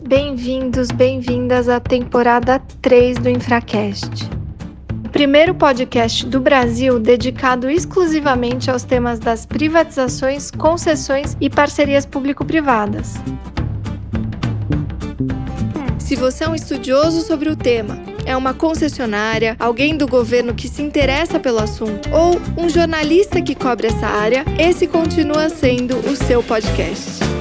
Bem-vindos, bem-vindas à temporada 3 do Infracast. O primeiro podcast do Brasil dedicado exclusivamente aos temas das privatizações, concessões e parcerias público-privadas. Se você é um estudioso sobre o tema, é uma concessionária, alguém do governo que se interessa pelo assunto ou um jornalista que cobre essa área, esse continua sendo o seu podcast.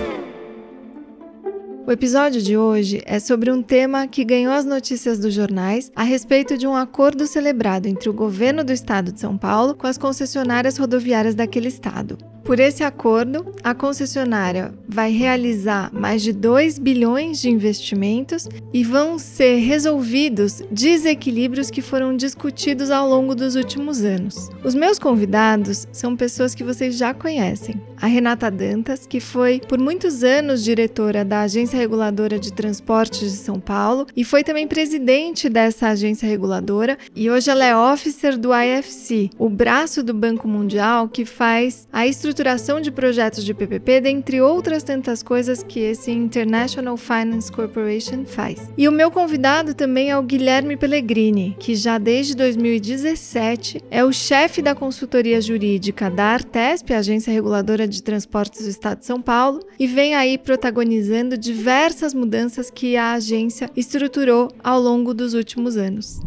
O episódio de hoje é sobre um tema que ganhou as notícias dos jornais a respeito de um acordo celebrado entre o governo do estado de São Paulo com as concessionárias rodoviárias daquele estado. Por esse acordo, a concessionária vai realizar mais de 2 bilhões de investimentos e vão ser resolvidos desequilíbrios que foram discutidos ao longo dos últimos anos. Os meus convidados são pessoas que vocês já conhecem. A Renata Dantas, que foi por muitos anos diretora da Agência Reguladora de Transportes de São Paulo e foi também presidente dessa agência reguladora, e hoje ela é officer do IFC, o braço do Banco Mundial que faz a estrutura estruturação de projetos de PPP, dentre outras tantas coisas que esse International Finance Corporation faz. E o meu convidado também é o Guilherme Pellegrini, que já desde 2017 é o chefe da consultoria jurídica da Artesp, Agência Reguladora de Transportes do Estado de São Paulo, e vem aí protagonizando diversas mudanças que a agência estruturou ao longo dos últimos anos.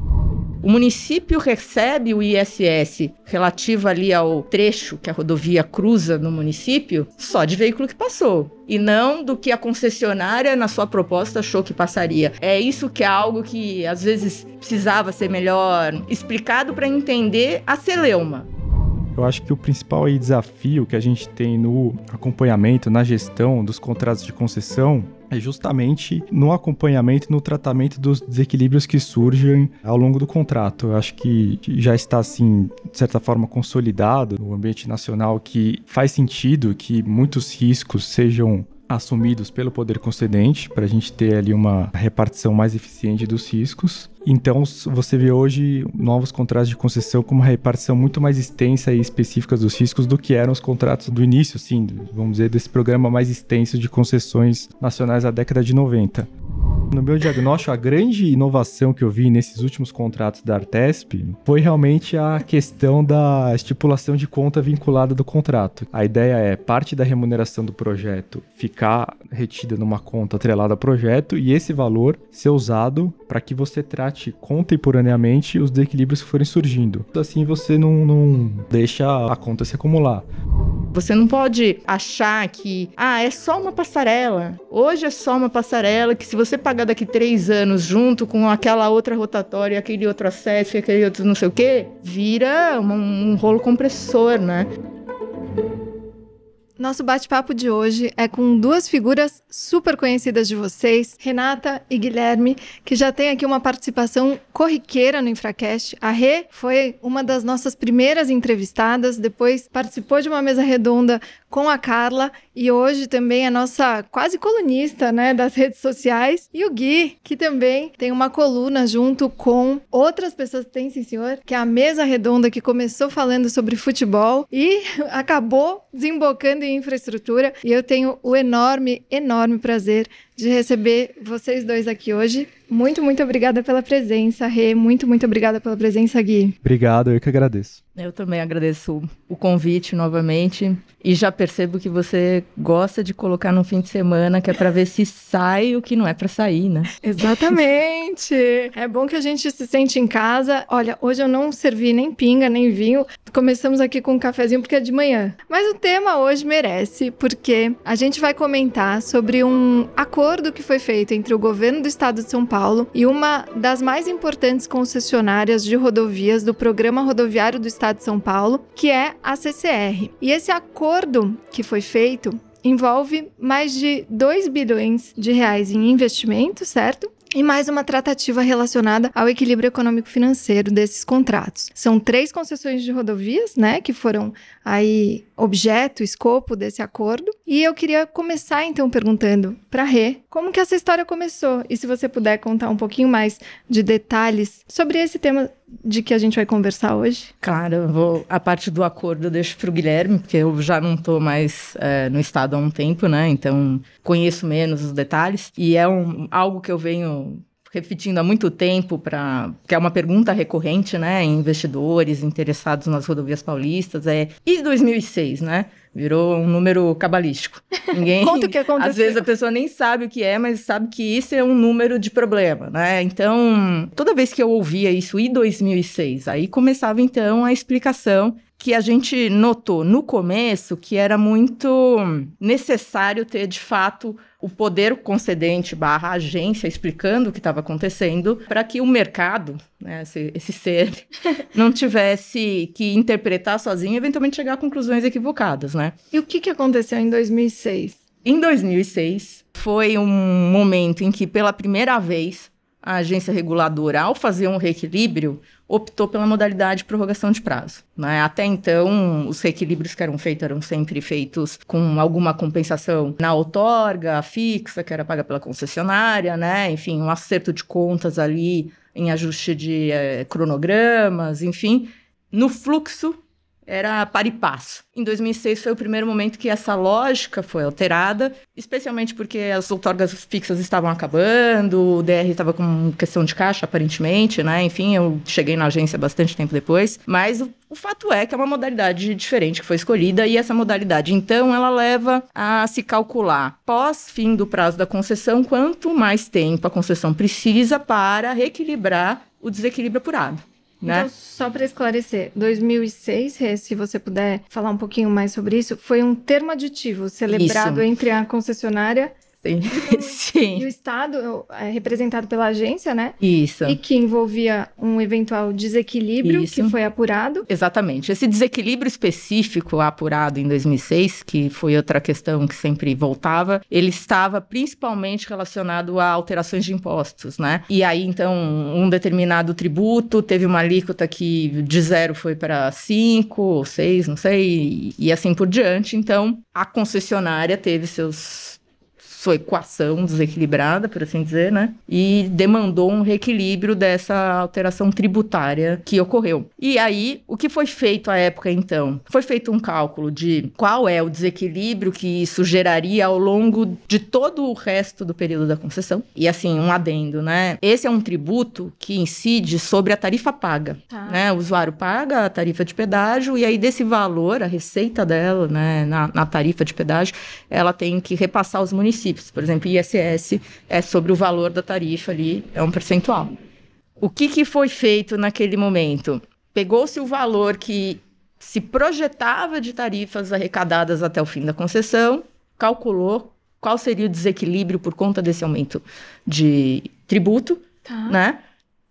O município recebe o ISS relativo ali ao trecho que a rodovia cruza no município só de veículo que passou e não do que a concessionária na sua proposta achou que passaria. É isso que é algo que às vezes precisava ser melhor explicado para entender a celeuma. Eu acho que o principal desafio que a gente tem no acompanhamento, na gestão dos contratos de concessão é justamente no acompanhamento e no tratamento dos desequilíbrios que surgem ao longo do contrato. Eu acho que já está, assim, de certa forma, consolidado no ambiente nacional que faz sentido que muitos riscos sejam assumidos pelo poder concedente para a gente ter ali uma repartição mais eficiente dos riscos. Então você vê hoje novos contratos de concessão com uma repartição muito mais extensa e específica dos riscos do que eram os contratos do início, sim, vamos dizer, desse programa mais extenso de concessões nacionais da década de 90. No meu diagnóstico, a grande inovação que eu vi nesses últimos contratos da Artesp foi realmente a questão da estipulação de conta vinculada do contrato. A ideia é parte da remuneração do projeto ficar retida numa conta atrelada ao projeto e esse valor ser usado para que você trate contemporaneamente os desequilíbrios que forem surgindo. Assim você não, não deixa a conta se acumular. Você não pode achar que, ah, é só uma passarela. Hoje é só uma passarela que se você pagar daqui três anos junto com aquela outra rotatória, aquele outro acesso, aquele outro não sei o quê, vira um, um rolo compressor, né? Nosso bate-papo de hoje é com duas figuras super conhecidas de vocês, Renata e Guilherme, que já tem aqui uma participação corriqueira no Infracast. A Rê foi uma das nossas primeiras entrevistadas, depois participou de uma mesa redonda com a Carla e hoje também é nossa quase colunista, né, das redes sociais. E o Gui, que também tem uma coluna junto com outras pessoas, tem sim senhor, que é a mesa redonda que começou falando sobre futebol e acabou desembocando em infraestrutura. E eu tenho o enorme, enorme prazer de receber vocês dois aqui hoje. Muito, muito obrigada pela presença, Rê. Muito, muito obrigada pela presença, Gui. Obrigado, eu que agradeço. Eu também agradeço o convite novamente e já percebo que você gosta de colocar no fim de semana, que é para ver se sai o que não é para sair, né? Exatamente. é bom que a gente se sente em casa. Olha, hoje eu não servi nem pinga, nem vinho. Começamos aqui com um cafezinho porque é de manhã. Mas o tema hoje merece, porque a gente vai comentar sobre um acordo que foi feito entre o governo do estado de São Paulo e uma das mais importantes concessionárias de rodovias do Programa Rodoviário do Estado de São Paulo, que é a CCR. E esse acordo que foi feito envolve mais de 2 bilhões de reais em investimento, certo? e mais uma tratativa relacionada ao equilíbrio econômico-financeiro desses contratos. São três concessões de rodovias, né, que foram aí objeto, escopo desse acordo, E eu queria começar então perguntando para Rê, como que essa história começou? E se você puder contar um pouquinho mais de detalhes sobre esse tema de que a gente vai conversar hoje? Claro, vou a parte do acordo eu deixo para o Guilherme, porque eu já não estou mais é, no estado há um tempo, né? Então conheço menos os detalhes e é um, algo que eu venho repetindo há muito tempo para que é uma pergunta recorrente, né, em investidores interessados nas rodovias paulistas é e 2006, né? Virou um número cabalístico. Ninguém. Conta o que aconteceu. Às vezes a pessoa nem sabe o que é, mas sabe que isso é um número de problema, né? Então, toda vez que eu ouvia isso e 2006, aí começava então a explicação que a gente notou no começo que era muito necessário ter, de fato, o poder concedente barra agência explicando o que estava acontecendo para que o mercado, né, esse, esse, ser, não tivesse que interpretar sozinho e eventualmente chegar a conclusões equivocadas, né? E o que, que aconteceu em 2006? Em 2006, foi um momento em que, pela primeira vez, a agência reguladora, ao fazer um reequilíbrio, optou pela modalidade de prorrogação de prazo. Né? Até então, os reequilíbrios que eram feitos eram sempre feitos com alguma compensação na outorga fixa, que era paga pela concessionária, né? enfim, um acerto de contas ali em ajuste de é, cronogramas, enfim. No fluxo era par e passo. Em 2006 foi o primeiro momento que essa lógica foi alterada, especialmente porque as outorgas fixas estavam acabando, o DR estava com questão de caixa, aparentemente, né? Enfim, eu cheguei na agência bastante tempo depois, mas o, o fato é que é uma modalidade diferente que foi escolhida e essa modalidade, então, ela leva a se calcular pós fim do prazo da concessão quanto mais tempo a concessão precisa para reequilibrar o desequilíbrio apurado. Né? Então, só para esclarecer, 2006, se você puder falar um pouquinho mais sobre isso, foi um termo aditivo celebrado isso. entre a concessionária Sim. E o, Sim. E o Estado é representado pela agência, né? Isso. E que envolvia um eventual desequilíbrio Isso. que foi apurado. Exatamente. Esse desequilíbrio específico apurado em 2006, que foi outra questão que sempre voltava, ele estava principalmente relacionado a alterações de impostos, né? E aí, então, um determinado tributo teve uma alíquota que de zero foi para cinco ou seis, não sei, e assim por diante. Então, a concessionária teve seus sua equação desequilibrada, por assim dizer, né? E demandou um reequilíbrio dessa alteração tributária que ocorreu. E aí, o que foi feito à época então? Foi feito um cálculo de qual é o desequilíbrio que isso geraria ao longo de todo o resto do período da concessão. E assim, um adendo, né? Esse é um tributo que incide sobre a tarifa paga, tá. né? O usuário paga a tarifa de pedágio e aí desse valor, a receita dela, né, na, na tarifa de pedágio, ela tem que repassar aos municípios municípios. Por exemplo, ISS é sobre o valor da tarifa ali, é um percentual. O que, que foi feito naquele momento? Pegou-se o valor que se projetava de tarifas arrecadadas até o fim da concessão, calculou qual seria o desequilíbrio por conta desse aumento de tributo, tá. né?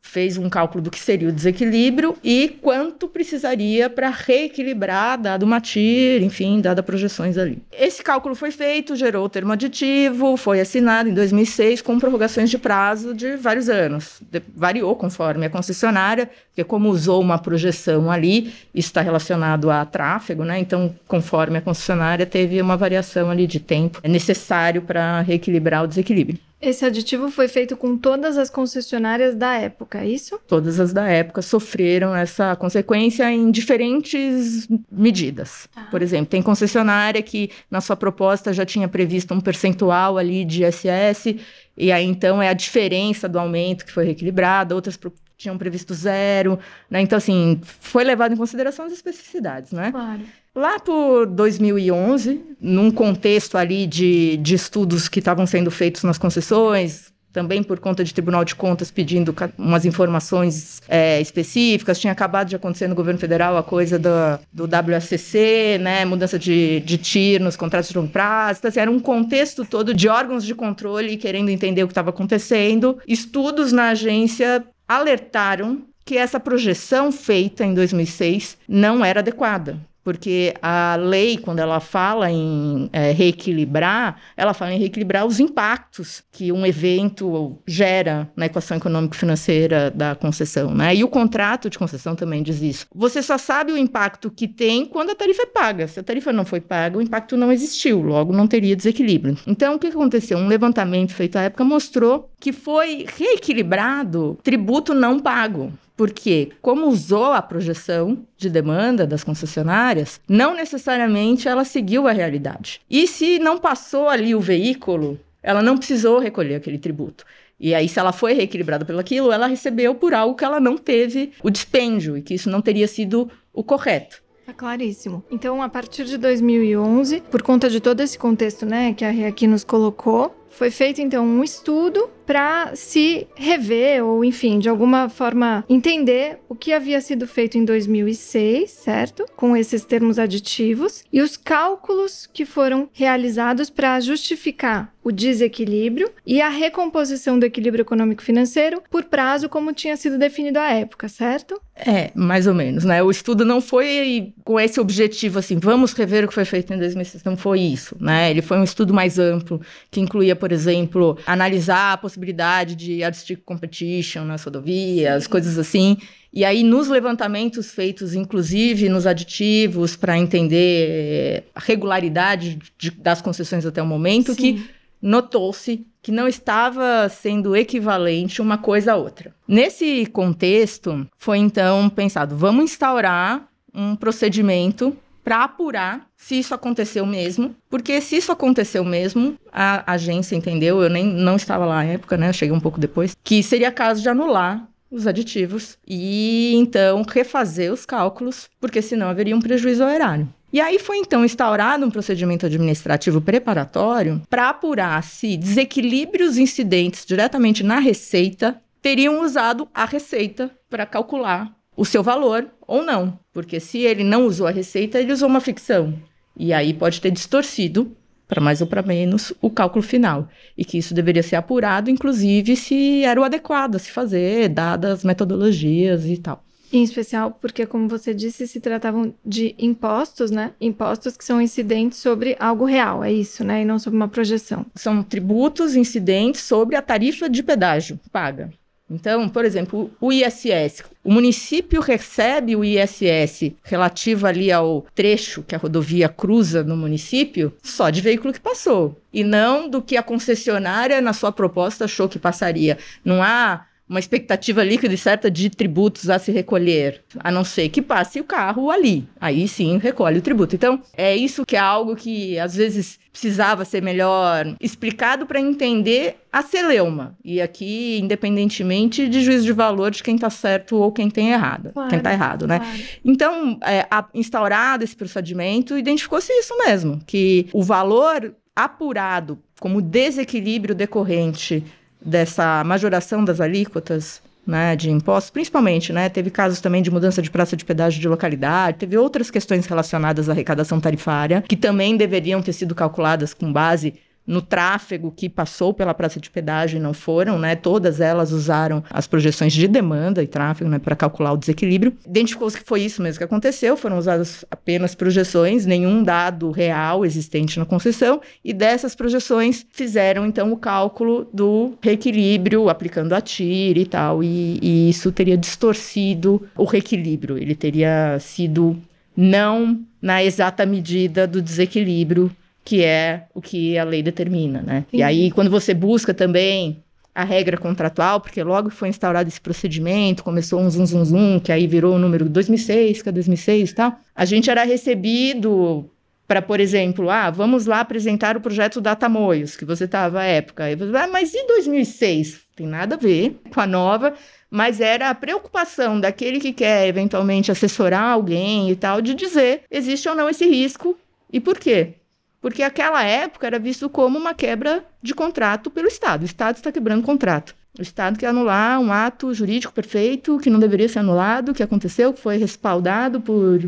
Fez um cálculo do que seria o desequilíbrio e quanto precisaria para reequilibrar, dado uma TIR, enfim, dada projeções ali. Esse cálculo foi feito, gerou o termo aditivo, foi assinado em 2006 com prorrogações de prazo de vários anos. De, variou conforme a concessionária, porque como usou uma projeção ali, está relacionado a tráfego, né? Então, conforme a concessionária, teve uma variação ali de tempo necessário para reequilibrar o desequilíbrio. Esse aditivo foi feito com todas as concessionárias da época, é isso? Todas as da época sofreram essa consequência em diferentes medidas. Ah. Por exemplo, tem concessionária que na sua proposta já tinha previsto um percentual ali de ISS, e aí então é a diferença do aumento que foi reequilibrada, outras tinham previsto zero, né? Então, assim, foi levado em consideração as especificidades, né? Claro. Lá por 2011, num contexto ali de, de estudos que estavam sendo feitos nas concessões, também por conta de Tribunal de Contas pedindo umas informações é, específicas. Tinha acabado de acontecer no governo federal a coisa do, do WSCC, né, mudança de, de nos contratos de longo prazo. Então, assim, era um contexto todo de órgãos de controle querendo entender o que estava acontecendo. Estudos na agência alertaram que essa projeção feita em 2006 não era adequada porque a lei, quando ela fala em é, reequilibrar, ela fala em reequilibrar os impactos que um evento gera na equação econômico-financeira da concessão, né? E o contrato de concessão também diz isso. Você só sabe o impacto que tem quando a tarifa é paga. Se a tarifa não foi paga, o impacto não existiu, logo não teria desequilíbrio. Então, o que aconteceu? Um levantamento feito à época mostrou que foi reequilibrado tributo não pago. Porque, como usou a projeção de demanda das concessionárias, não necessariamente ela seguiu a realidade. E se não passou ali o veículo, ela não precisou recolher aquele tributo. E aí, se ela foi reequilibrada pelo aquilo, ela recebeu por algo que ela não teve o dispêndio e que isso não teria sido o correto. Tá claríssimo. Então, a partir de 2011, por conta de todo esse contexto, né, que a Rê aqui nos colocou, foi feito então um estudo para se rever ou, enfim, de alguma forma entender o que havia sido feito em 2006, certo? Com esses termos aditivos e os cálculos que foram realizados para justificar o desequilíbrio e a recomposição do equilíbrio econômico-financeiro por prazo como tinha sido definido à época, certo? É, mais ou menos, né? O estudo não foi com esse objetivo assim, vamos rever o que foi feito em 2006, não foi isso, né? Ele foi um estudo mais amplo que incluía, por exemplo, analisar a possibilidade possibilidade de artistic competition nas rodovias, Sim. coisas assim. E aí, nos levantamentos feitos, inclusive nos aditivos, para entender a regularidade de, das concessões até o momento, Sim. que notou-se que não estava sendo equivalente uma coisa a outra. Nesse contexto, foi então pensado: vamos instaurar um procedimento para apurar se isso aconteceu mesmo, porque se isso aconteceu mesmo, a agência entendeu, eu nem não estava lá na época, né? Eu cheguei um pouco depois, que seria caso de anular os aditivos e então refazer os cálculos, porque senão haveria um prejuízo ao erário. E aí foi então instaurado um procedimento administrativo preparatório para apurar se desequilíbrios incidentes diretamente na receita teriam usado a receita para calcular o seu valor ou não. Porque se ele não usou a receita, ele usou uma ficção. E aí pode ter distorcido, para mais ou para menos, o cálculo final. E que isso deveria ser apurado, inclusive, se era o adequado a se fazer, dadas as metodologias e tal. Em especial porque, como você disse, se tratavam de impostos, né? Impostos que são incidentes sobre algo real, é isso, né? E não sobre uma projeção. São tributos incidentes sobre a tarifa de pedágio paga. Então, por exemplo, o ISS, o município recebe o ISS relativo ali ao trecho que a rodovia cruza no município só de veículo que passou e não do que a concessionária na sua proposta achou que passaria. Não há uma expectativa líquida e certa de tributos a se recolher, a não ser que passe o carro ali. Aí sim recolhe o tributo. Então, é isso que é algo que às vezes precisava ser melhor explicado para entender a celeuma. E aqui, independentemente de juízo de valor de quem está certo ou quem tem errado, claro, quem está errado, né? Claro. Então, é, a, instaurado esse procedimento, identificou-se isso mesmo, que o valor apurado como desequilíbrio decorrente dessa majoração das alíquotas né, de impostos, principalmente, né, teve casos também de mudança de praça de pedágio de localidade, teve outras questões relacionadas à arrecadação tarifária, que também deveriam ter sido calculadas com base no tráfego que passou pela praça de pedágio e não foram, né? Todas elas usaram as projeções de demanda e tráfego, né, para calcular o desequilíbrio. Identificou-se que foi isso mesmo que aconteceu, foram usadas apenas projeções, nenhum dado real existente na concessão, e dessas projeções fizeram então o cálculo do reequilíbrio aplicando a TIR e tal, e, e isso teria distorcido o reequilíbrio, ele teria sido não na exata medida do desequilíbrio que é o que a lei determina, né? Sim. E aí, quando você busca também a regra contratual, porque logo foi instaurado esse procedimento, começou um zum, zum, zum, que aí virou o número 2006, que é 2006 e tal, a gente era recebido para, por exemplo, ah, vamos lá apresentar o projeto Datamoios, que você estava à época. Aí você, ah, mas e 2006? Tem nada a ver com a nova, mas era a preocupação daquele que quer eventualmente assessorar alguém e tal, de dizer existe ou não esse risco e por quê. Porque aquela época era visto como uma quebra de contrato pelo Estado. O Estado está quebrando contrato. O Estado quer anular um ato jurídico perfeito que não deveria ser anulado, que aconteceu, que foi respaldado por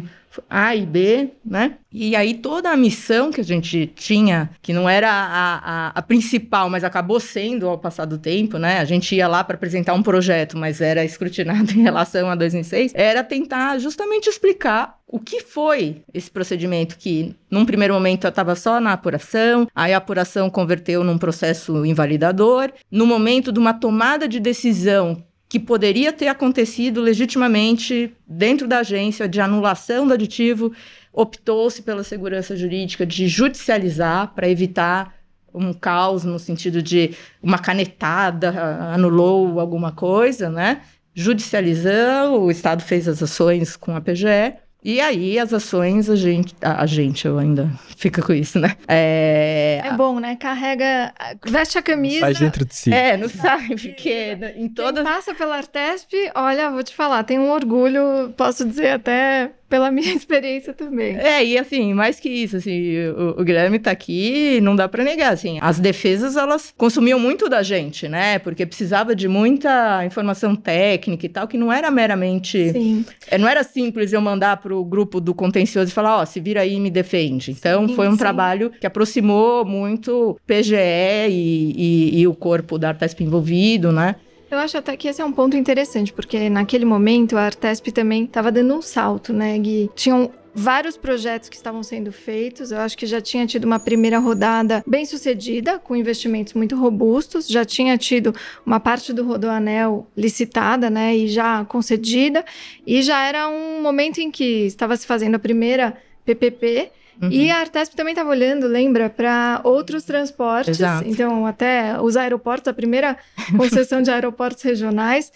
A e B, né? E aí toda a missão que a gente tinha, que não era a, a, a principal, mas acabou sendo ao passar do tempo, né? A gente ia lá para apresentar um projeto, mas era escrutinado em relação a 2006, era tentar justamente explicar o que foi esse procedimento que, num primeiro momento, estava só na apuração, aí a apuração converteu num processo invalidador. No momento de uma tomada de decisão que poderia ter acontecido legitimamente dentro da agência de anulação do aditivo, optou-se pela segurança jurídica de judicializar para evitar um caos no sentido de uma canetada anulou alguma coisa, né? Judicializou, o Estado fez as ações com a PGE e aí, as ações, a gente. A, a, gente, eu ainda fica com isso, né? É... é bom, né? Carrega. Veste a camisa. Faz dentro de si. É, não sabe, porque em todas. Quem passa pela Artesp, olha, vou te falar, tem um orgulho, posso dizer até pela minha experiência também. É, e assim, mais que isso, assim, o, o Guilherme tá aqui não dá para negar, assim, as defesas, elas consumiam muito da gente, né? Porque precisava de muita informação técnica e tal, que não era meramente... Sim. É, não era simples eu mandar pro grupo do contencioso e falar, ó, oh, se vira aí e me defende. Então, sim, foi um sim. trabalho que aproximou muito PGE e, e, e o corpo da Artesp envolvido, né? Eu acho até que esse é um ponto interessante, porque naquele momento a Artesp também estava dando um salto, né, Gui? Tinham vários projetos que estavam sendo feitos. Eu acho que já tinha tido uma primeira rodada bem sucedida, com investimentos muito robustos. Já tinha tido uma parte do Rodoanel licitada, né, e já concedida. E já era um momento em que estava se fazendo a primeira PPP Uhum. E a Artesp também estava olhando, lembra, para outros transportes. Exato. Então, até os aeroportos, a primeira concessão de aeroportos regionais.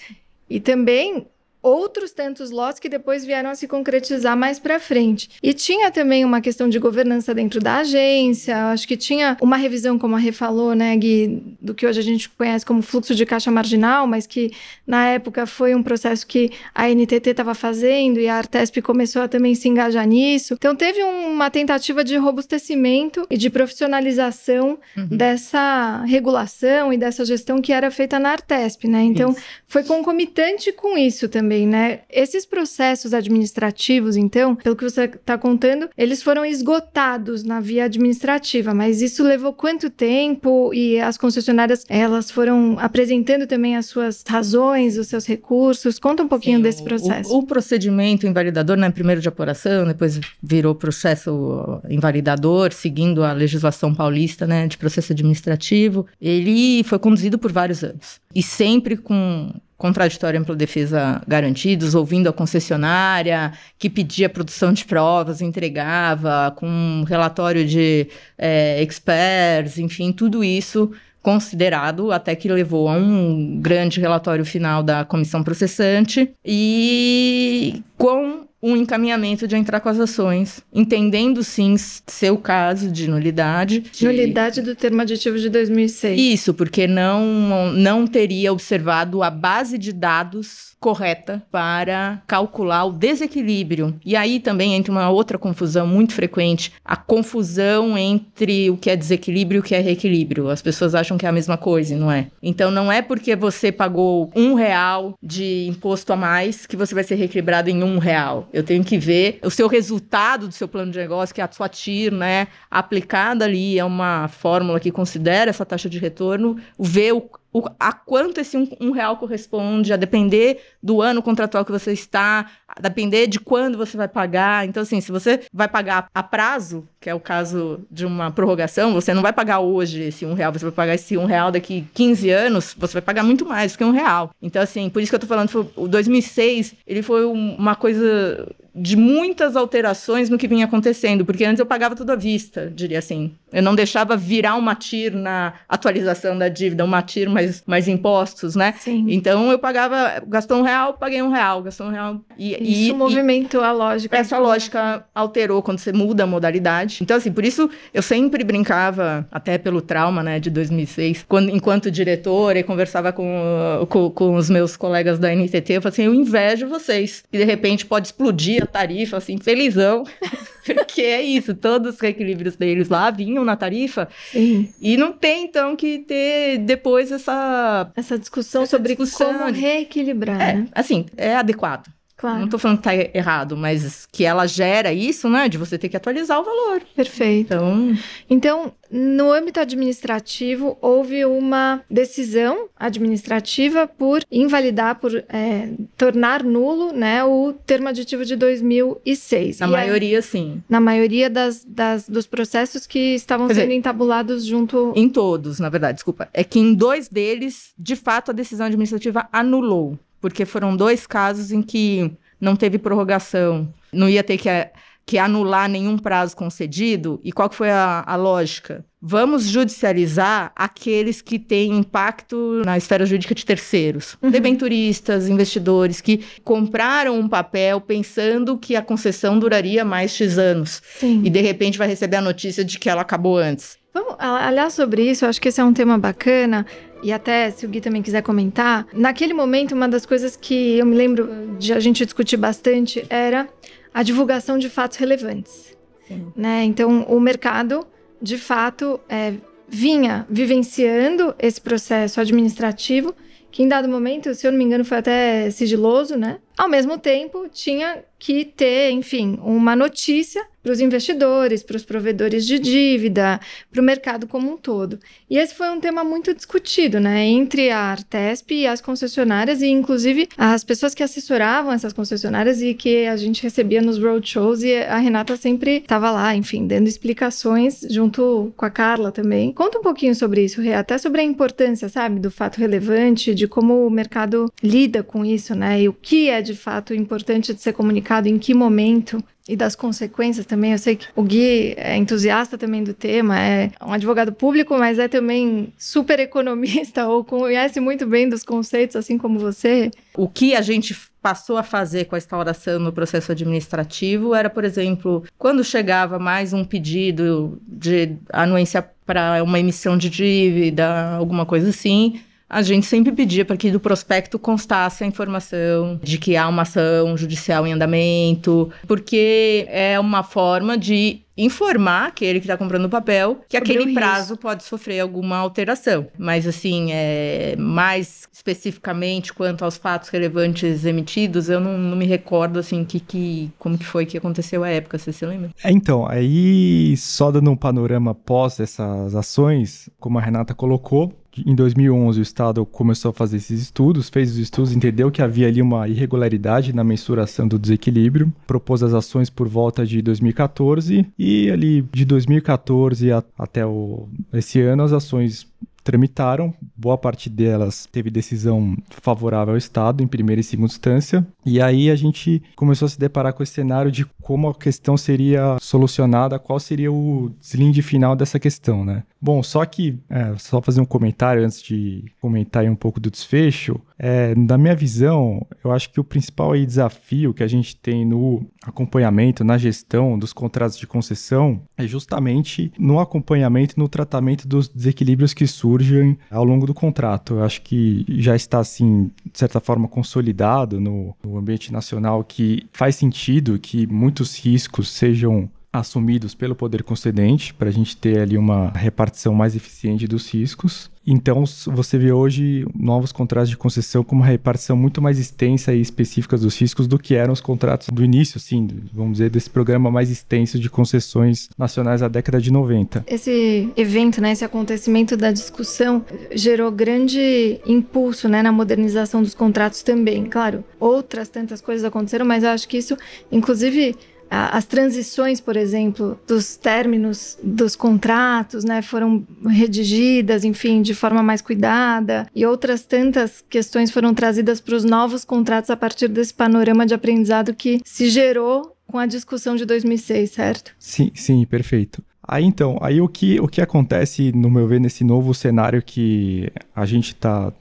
E também outros tantos lotes que depois vieram a se concretizar mais para frente. E tinha também uma questão de governança dentro da agência, acho que tinha uma revisão, como a Rê falou, né, Gui, do que hoje a gente conhece como fluxo de caixa marginal, mas que na época foi um processo que a NTT estava fazendo e a Artesp começou a também se engajar nisso. Então teve uma tentativa de robustecimento e de profissionalização uhum. dessa regulação e dessa gestão que era feita na Artesp, né? Então isso. foi concomitante com isso também também, né? Esses processos administrativos, então, pelo que você está contando, eles foram esgotados na via administrativa, mas isso levou quanto tempo? E as concessionárias, elas foram apresentando também as suas razões, os seus recursos. Conta um pouquinho Sim, desse processo. O, o, procedimento invalidador, né, primeiro de apuração, depois virou processo invalidador, seguindo a legislação paulista, né, de processo administrativo. Ele foi conduzido por vários anos e sempre com contraditório ampla defesa garantidos, ouvindo a concessionária, que pedia produção de provas, entregava, com um relatório de é, experts, enfim, tudo isso considerado, até que levou a um grande relatório final da comissão processante, e com um encaminhamento de entrar com as ações, entendendo sim seu caso de nulidade. De... Nulidade do termo aditivo de 2006. Isso, porque não, não teria observado a base de dados correta para calcular o desequilíbrio. E aí também entra uma outra confusão muito frequente, a confusão entre o que é desequilíbrio e o que é reequilíbrio. As pessoas acham que é a mesma coisa, não é? Então não é porque você pagou um real de imposto a mais que você vai ser reequilibrado em um real. Eu tenho que ver o seu resultado do seu plano de negócio, que é a sua TIR, né? Aplicada ali é uma fórmula que considera essa taxa de retorno, ver o o, a quanto esse um, um, real corresponde, a depender do ano contratual que você está, a depender de quando você vai pagar. Então, assim, se você vai pagar a prazo, que é o caso de uma prorrogação, você não vai pagar hoje esse um real, você vai pagar esse um real daqui 15 anos, você vai pagar muito mais do que um real. Então, assim, por isso que eu tô falando, foi, o 2006, ele foi uma coisa de muitas alterações no que vinha acontecendo, porque antes eu pagava tudo à vista, diria assim. Eu não deixava virar uma TIR na atualização da dívida, uma TIR mais, mais impostos, né? Sim. Então eu pagava, gastou um real, paguei um real, gastou um real. E, isso e, movimentou e a lógica. Essa lógica alterou quando você muda a modalidade. Então, assim, por isso eu sempre brincava, até pelo trauma, né, de 2006, quando, enquanto diretora e conversava com, com, com os meus colegas da NTT, eu falei assim, eu invejo vocês. E de repente pode explodir a tarifa, assim, felizão. Porque é isso, todos os reequilíbrios deles lá vinham na tarifa. Sim. E não tem, então, que ter depois essa... Essa discussão essa sobre discussão como reequilibrar, é, né? Assim, é adequado. Claro. Não tô falando que tá errado, mas que ela gera isso, né? De você ter que atualizar o valor. Perfeito. Então, Então, no âmbito administrativo, houve uma decisão administrativa por invalidar, por é, tornar nulo né, o termo aditivo de 2006. na E aí- maioria, sim. na maioria das, das- dos processos que estavam Quer dizer, sendo entabulados junto. Em todos, na verdade, desculpa. É que em dois deles, de fato, a decisão administrativa anulou. Porque foram dois casos em que não teve prorrogação. Não ia ter que, que anular nenhum prazo concedido. E qual que foi a, a lógica? Vamos judicializar aqueles que têm impacto na esfera jurídica de terceiros. Uhum. Debenturistas, investidores que compraram um papel pensando que a concessão duraria mais X anos. Sim. E de repente vai receber a notícia de que ela acabou antes. Vamos, aliás, sobre isso, eu acho que esse é um tema bacana. E até, se o Gui também quiser comentar, naquele momento, uma das coisas que eu me lembro de a gente discutir bastante era a divulgação de fatos relevantes. Sim. Né? Então, o mercado, de fato, é, vinha vivenciando esse processo administrativo, que em dado momento, se eu não me engano, foi até sigiloso, né? Ao mesmo tempo, tinha que ter, enfim, uma notícia para os investidores, para os provedores de dívida, para o mercado como um todo. E esse foi um tema muito discutido, né, entre a Artesp e as concessionárias, e inclusive as pessoas que assessoravam essas concessionárias e que a gente recebia nos roadshows, e a Renata sempre estava lá, enfim, dando explicações junto com a Carla também. Conta um pouquinho sobre isso, Rê, até sobre a importância, sabe, do fato relevante, de como o mercado lida com isso, né, e o que é de fato importante de ser comunicado, em que momento e das consequências também. Eu sei que o Gui é entusiasta também do tema, é um advogado público, mas é também super economista ou conhece muito bem dos conceitos, assim como você. O que a gente passou a fazer com a instauração no processo administrativo era, por exemplo, quando chegava mais um pedido de anuência para uma emissão de dívida, alguma coisa assim, a gente sempre pedia para que do prospecto constasse a informação de que há uma ação judicial em andamento, porque é uma forma de informar aquele que está comprando o papel que Sobre aquele prazo pode sofrer alguma alteração. Mas, assim, é, mais especificamente quanto aos fatos relevantes emitidos, eu não, não me recordo, assim, que, que, como que foi que aconteceu à época, você se lembra? É, então, aí só dando um panorama pós essas ações, como a Renata colocou, em 2011 o Estado começou a fazer esses estudos, fez os estudos, entendeu que havia ali uma irregularidade na mensuração do desequilíbrio, propôs as ações por volta de 2014 e ali de 2014 a- até o, esse ano as ações tramitaram, boa parte delas teve decisão favorável ao Estado em primeira e segunda instância, e aí a gente começou a se deparar com esse cenário de como a questão seria solucionada, qual seria o deslinde final dessa questão, né? Bom, só que, é, só fazer um comentário antes de comentar um pouco do desfecho, é, na minha visão, eu acho que o principal aí desafio que a gente tem no acompanhamento, na gestão dos contratos de concessão, é justamente no acompanhamento no tratamento dos desequilíbrios que surgem ao longo do contrato. Eu acho que já está, assim, de certa forma, consolidado no, no ambiente nacional que faz sentido que muitos riscos sejam assumidos pelo poder concedente para a gente ter ali uma repartição mais eficiente dos riscos. Então você vê hoje novos contratos de concessão com uma repartição muito mais extensa e específica dos riscos do que eram os contratos do início, do- vamos dizer, desse programa mais extenso de concessões nacionais da década de 90. Esse evento, né, esse acontecimento da discussão gerou grande impulso, né, na modernização dos contratos também. Claro, outras tantas coisas aconteceram, mas eu acho que isso, inclusive as transições, por exemplo, dos términos dos contratos, né, foram redigidas, enfim, de forma mais cuidada, e outras tantas questões foram trazidas para os novos contratos a partir desse panorama de aprendizado que se gerou com a discussão de 2006, certo? Sim, sim, perfeito. Aí então, aí o que, o que acontece, no meu ver, nesse novo cenário que a gente está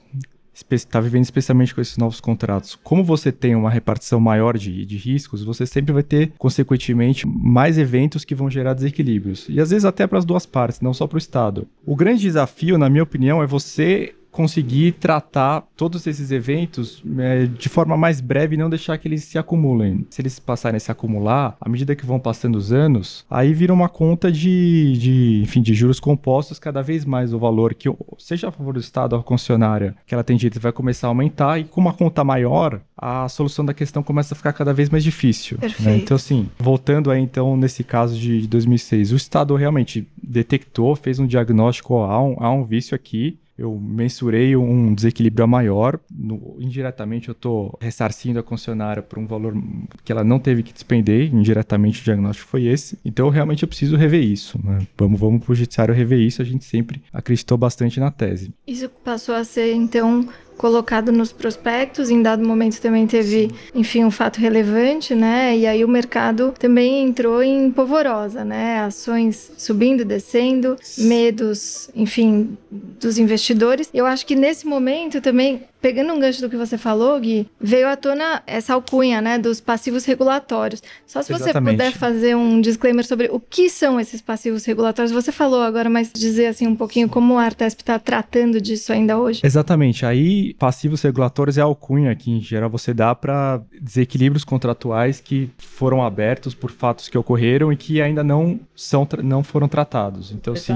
tá vivendo especialmente com esses novos contratos, como você tem uma repartição maior de, de riscos, você sempre vai ter, consequentemente, mais eventos que vão gerar desequilíbrios. E às vezes até para as duas partes, não só para o Estado. O grande desafio, na minha opinião, é você conseguir tratar todos esses eventos é, de forma mais breve e não deixar que eles se acumulem. Se eles passarem a se acumular, à medida que vão passando os anos, aí vira uma conta de, de, enfim, de juros compostos, cada vez mais o valor que, seja a favor do Estado ou a concessionária que ela tem direito, vai começar a aumentar, e com uma conta maior, a solução da questão começa a ficar cada vez mais difícil. Né? Então, assim, voltando aí, então, nesse caso de 2006, o Estado realmente detectou, fez um diagnóstico, ó, há um, há um vício aqui, eu mensurei um desequilíbrio maior. No, indiretamente, eu estou ressarcindo a concessionária por um valor que ela não teve que despender. Indiretamente, o diagnóstico foi esse. Então, realmente, eu preciso rever isso. Né? Vamos, vamos para o judiciário rever isso. A gente sempre acreditou bastante na tese. Isso passou a ser, então, colocado nos prospectos, em dado momento também teve, enfim, um fato relevante, né? E aí o mercado também entrou em polvorosa, né? Ações subindo e descendo, medos, enfim, dos investidores. Eu acho que nesse momento também pegando um gancho do que você falou, Gui, veio à tona essa alcunha, né, dos passivos regulatórios. Só se Exatamente. você puder fazer um disclaimer sobre o que são esses passivos regulatórios. Você falou agora, mas dizer assim um pouquinho como a Artesp está tratando disso ainda hoje. Exatamente. Aí, passivos regulatórios é a alcunha que, em geral, você dá para desequilíbrios contratuais que foram abertos por fatos que ocorreram e que ainda não, são, não foram tratados. Então, sim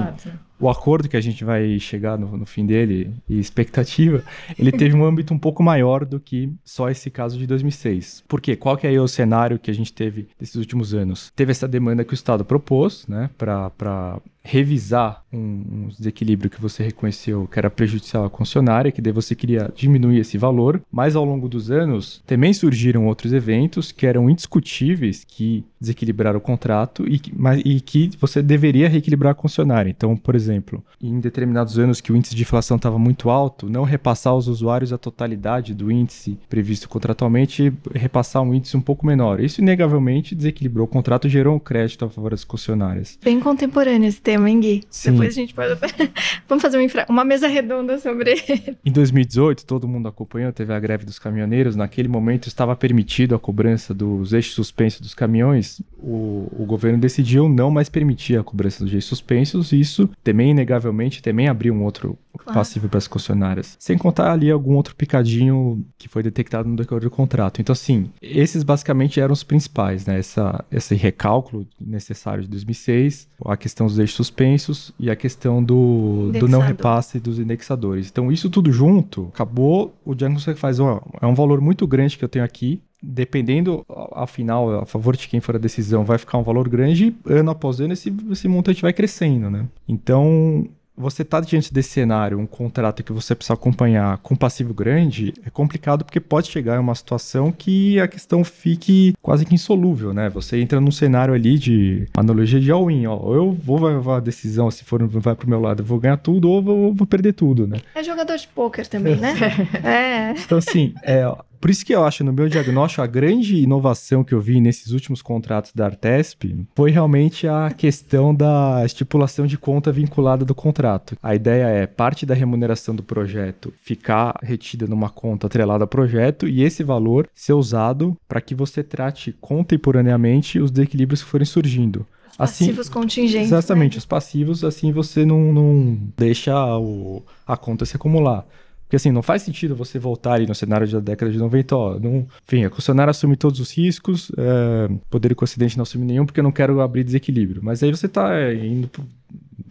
o acordo que a gente vai chegar no, no, fim dele e expectativa, ele teve um âmbito um pouco maior do que só esse caso de 2006. Por quê? Qual que é o cenário que a gente teve nesses últimos anos? Teve essa demanda que o Estado propôs, né, para revisar um, um, desequilíbrio que você reconheceu que era prejudicial à concessionária, que daí você queria diminuir esse valor, mas ao longo dos anos também surgiram outros eventos que eram indiscutíveis, que desequilibraram o contrato e, mas, e que você deveria reequilibrar a concessionária. Então, por exemplo, em determinados anos que o índice de inflação estava muito alto, não repassar aos usuários a totalidade do índice previsto contratualmente, repassar um índice um pouco menor. Isso, inegavelmente, desequilibrou o contrato e gerou um crédito a favor das concessionárias. Bem contemporâneo esse tema, hein, Gui? Sim. Depois a gente pode. Vamos fazer uma, uma mesa redonda sobre ele. Em 2018, todo mundo acompanhou, teve a greve dos caminhoneiros. Naquele momento estava permitido a cobrança dos eixos suspensos dos caminhões. O, o governo decidiu não mais permitir a cobrança dos eixos suspensos. E isso também, inegavelmente, também abriu um outro claro. passivo para as concessionárias. Sem contar ali algum outro picadinho que foi detectado no decorrer do contrato. Então, assim, esses basicamente eram os principais, né? Essa, esse recálculo necessário de 2006, a questão dos eixos suspensos e a questão do, do não repasse dos indexadores. Então, isso tudo junto, acabou, o diagnóstico que faz, ó, é um valor muito grande que eu tenho aqui, dependendo, afinal, a favor de quem for a decisão, vai ficar um valor grande, ano após ano esse, esse montante vai crescendo, né? Então, você tá diante desse cenário, um contrato que você precisa acompanhar com passivo grande, é complicado porque pode chegar em uma situação que a questão fique quase que insolúvel, né? Você entra num cenário ali de analogia de all-in, ó. Ou eu vou levar a decisão, se for vai pro meu lado, eu vou ganhar tudo, ou eu vou perder tudo, né? É jogador de pôquer também, né? é. Então, assim, é, por isso que eu acho, no meu diagnóstico, a grande inovação que eu vi nesses últimos contratos da Artesp foi realmente a questão da estipulação de conta vinculada do contrato. A ideia é parte da remuneração do projeto ficar retida numa conta atrelada ao projeto e esse valor ser usado para que você trate contemporaneamente os desequilíbrios que forem surgindo. Assim, passivos contingentes. Exatamente, né? os passivos, assim você não, não deixa o, a conta se acumular. Porque assim, não faz sentido você voltar ali no cenário da década de 90, ó, não, enfim, a concessionária assume todos os riscos, é, poder com o acidente não assume nenhum porque eu não quero abrir desequilíbrio. Mas aí você está é, indo pro,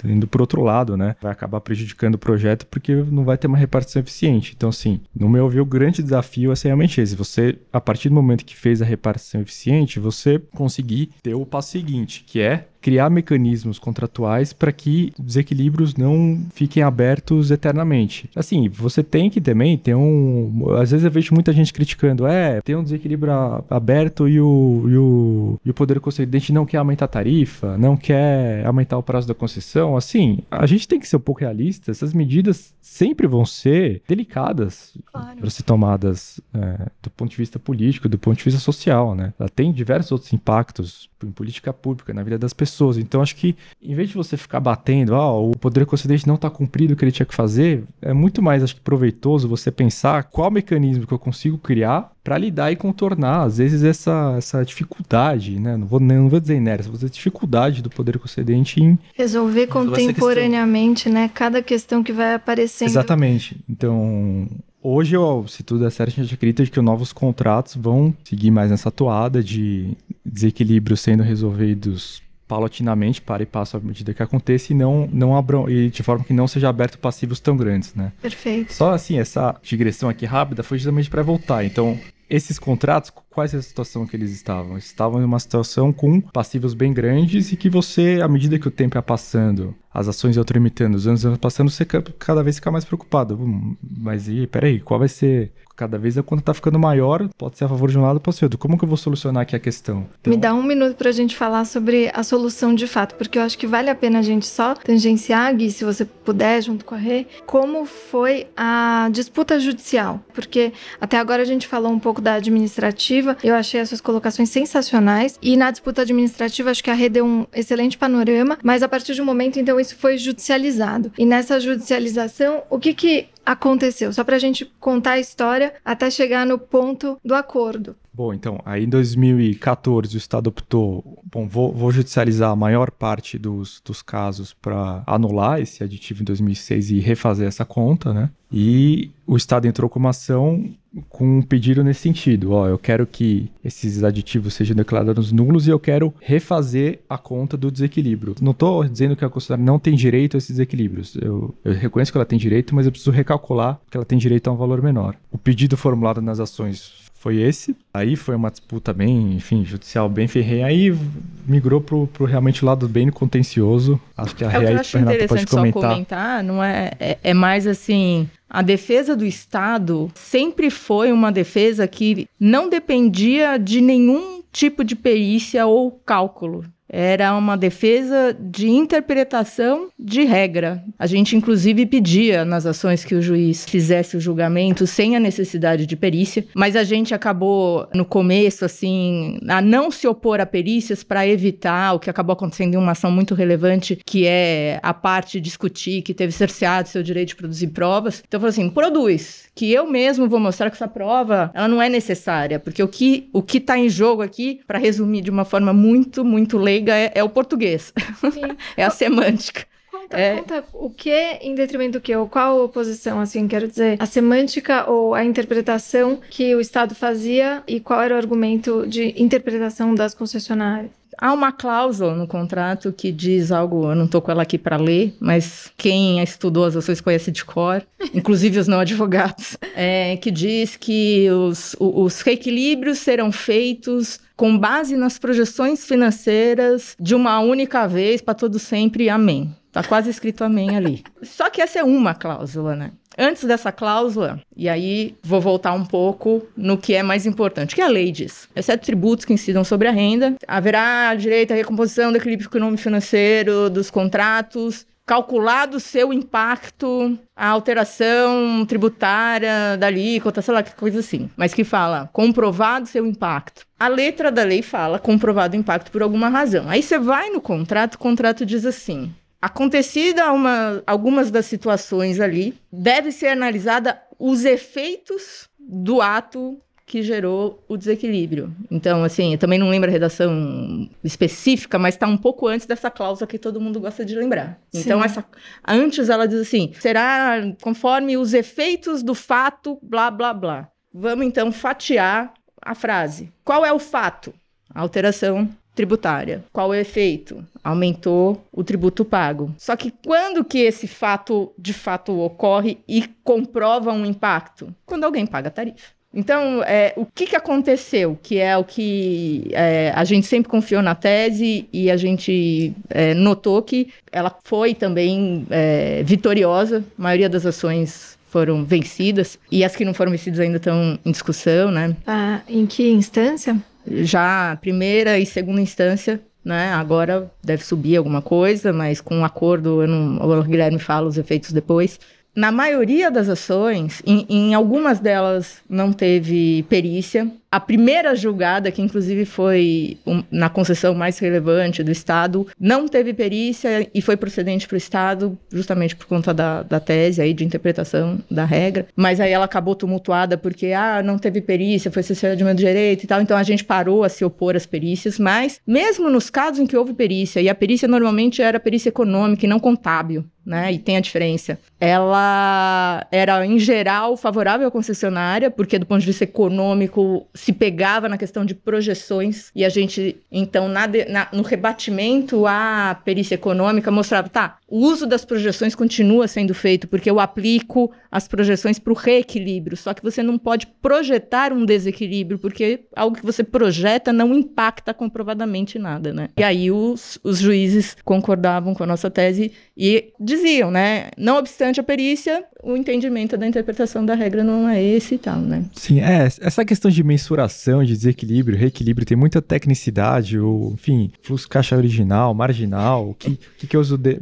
indo outro lado, né? Vai acabar prejudicando o projeto porque não vai ter uma repartição eficiente. Então, assim, no meu ver, o grande desafio é realmente esse. Você, a partir do momento que fez a repartição eficiente, você conseguir ter o passo seguinte, que é criar mecanismos contratuais para que desequilíbrios não fiquem abertos eternamente. Assim, você tem que também ter um. Às vezes eu vejo muita gente criticando, é, tem um desequilíbrio aberto e o, e o, e o poder concedente não quer aumentar a tarifa, não quer aumentar o prazo da concessão. Assim, a gente tem que ser um pouco realista, essas medidas sempre vão ser delicadas claro. para ser tomadas é, do ponto de vista político, do ponto de vista social, né? Ela tem diversos outros impactos em política pública, na vida das pessoas. Então, acho que, em vez de você ficar batendo, ah, o poder concedente não está cumprido o que ele tinha que fazer, é muito mais, acho que, proveitoso você pensar qual mecanismo que eu consigo criar para lidar e contornar, às vezes, essa, essa dificuldade, né? Não vou, não vou dizer inércia, vou dizer dificuldade do poder concedente em resolver contemporaneamente, né? Cada questão que vai aparecendo. Exatamente. Então, Hoje, se tudo der certo, a gente acredita que os novos contratos vão seguir mais nessa toada de desequilíbrios sendo resolvidos paulatinamente, para e passo à medida que aconteça, e não, não abram, e de forma que não seja aberto passivos tão grandes, né? Perfeito. Só assim, essa digressão aqui rápida foi justamente para voltar. Então, esses contratos, quais é a situação que eles estavam? Eles estavam em uma situação com passivos bem grandes e que você, à medida que o tempo ia passando, as ações iam tramitando, os anos iam passando, você cada vez fica mais preocupado. Hum, mas e peraí, qual vai ser cada vez a conta tá ficando maior, pode ser a favor de um lado, pode ser outro. Como que eu vou solucionar aqui a questão? Então... Me dá um minuto para a gente falar sobre a solução de fato, porque eu acho que vale a pena a gente só tangenciar, Gui, se você puder, junto com a Rê, como foi a disputa judicial. Porque até agora a gente falou um pouco da administrativa, eu achei as suas colocações sensacionais, e na disputa administrativa acho que a Rê deu um excelente panorama, mas a partir de um momento, então, isso foi judicializado. E nessa judicialização, o que que aconteceu? Só para a gente contar a história até chegar no ponto do acordo. Bom, então, aí em 2014 o Estado optou, bom, vou, vou judicializar a maior parte dos, dos casos para anular esse aditivo em 2006 e refazer essa conta, né? E o Estado entrou com uma ação com um pedido nesse sentido. Ó, eu quero que esses aditivos sejam declarados nulos e eu quero refazer a conta do desequilíbrio. Não estou dizendo que a concessionária não tem direito a esses desequilíbrios. Eu, eu, reconheço que ela tem direito, mas eu preciso recalcular que ela tem direito a um valor menor. O pedido formulado nas ações foi esse. Aí foi uma disputa bem, enfim, judicial bem ferrenha. Aí migrou pro, pro realmente lado bem contencioso. Acho que a é Real acho interessante só comentar, não é, é, é mais assim, a defesa do Estado sempre foi uma defesa que não dependia de nenhum tipo de perícia ou cálculo. Era uma defesa de interpretação de regra. A gente, inclusive, pedia nas ações que o juiz fizesse o julgamento sem a necessidade de perícia, mas a gente acabou, no começo, assim, a não se opor a perícias para evitar o que acabou acontecendo em uma ação muito relevante, que é a parte discutir que teve cerceado seu direito de produzir provas. Então, falou assim: produz, que eu mesmo vou mostrar que essa prova ela não é necessária, porque o que o está em jogo aqui, para resumir de uma forma muito, muito leiga, leiga é, é o português. é a semântica. Conta, é... conta, o que em detrimento do que? Ou qual oposição, assim, quero dizer? A semântica ou a interpretação que o Estado fazia e qual era o argumento de interpretação das concessionárias? Há uma cláusula no contrato que diz algo, eu não estou com ela aqui para ler, mas quem estudou as ações conhece de cor, inclusive os não advogados, é, que diz que os, os reequilíbrios serão feitos com base nas projeções financeiras de uma única vez para todo sempre. Amém. Tá quase escrito amém ali. Só que essa é uma cláusula, né? Antes dessa cláusula, e aí vou voltar um pouco no que é mais importante, que a lei diz. Exceto tributos que incidam sobre a renda, haverá direito à recomposição do equilíbrio econômico financeiro dos contratos calculado seu impacto, a alteração tributária da alíquota, sei lá, que coisa assim. Mas que fala comprovado seu impacto. A letra da lei fala comprovado impacto por alguma razão. Aí você vai no contrato, o contrato diz assim: acontecida uma, algumas das situações ali, deve ser analisada os efeitos do ato que gerou o desequilíbrio. Então, assim, eu também não lembro a redação específica, mas está um pouco antes dessa cláusula que todo mundo gosta de lembrar. Sim. Então, essa antes ela diz assim: será conforme os efeitos do fato, blá blá blá. Vamos então fatiar a frase. Qual é o fato? A alteração tributária. Qual é o efeito? Aumentou o tributo pago. Só que quando que esse fato de fato ocorre e comprova um impacto? Quando alguém paga a tarifa. Então, é, o que, que aconteceu? Que é o que é, a gente sempre confiou na tese e a gente é, notou que ela foi também é, vitoriosa. A maioria das ações foram vencidas e as que não foram vencidas ainda estão em discussão, né? Ah, em que instância? Já primeira e segunda instância né? Agora deve subir alguma coisa, mas com um acordo, eu não, o Guilherme fala os efeitos depois Na maioria das ações, em, em algumas delas não teve perícia, a primeira julgada, que inclusive foi um, na concessão mais relevante do Estado, não teve perícia e foi procedente para o Estado, justamente por conta da, da tese aí de interpretação da regra. Mas aí ela acabou tumultuada porque, ah, não teve perícia, foi cessada de meu direito e tal. Então a gente parou a se opor às perícias. Mas, mesmo nos casos em que houve perícia, e a perícia normalmente era perícia econômica e não contábil, né? E tem a diferença. Ela era, em geral, favorável à concessionária, porque do ponto de vista econômico se pegava na questão de projeções, e a gente, então, na, na, no rebatimento à perícia econômica, mostrava, tá, o uso das projeções continua sendo feito, porque eu aplico as projeções para o reequilíbrio, só que você não pode projetar um desequilíbrio, porque algo que você projeta não impacta comprovadamente nada, né? E aí os, os juízes concordavam com a nossa tese e diziam, né? Não obstante a perícia, o entendimento da interpretação da regra não é esse e tal, né? Sim, é. Essa questão de mensuração, de desequilíbrio, reequilíbrio, tem muita tecnicidade, ou, enfim, fluxo caixa original, marginal, o que, que, que eu uso de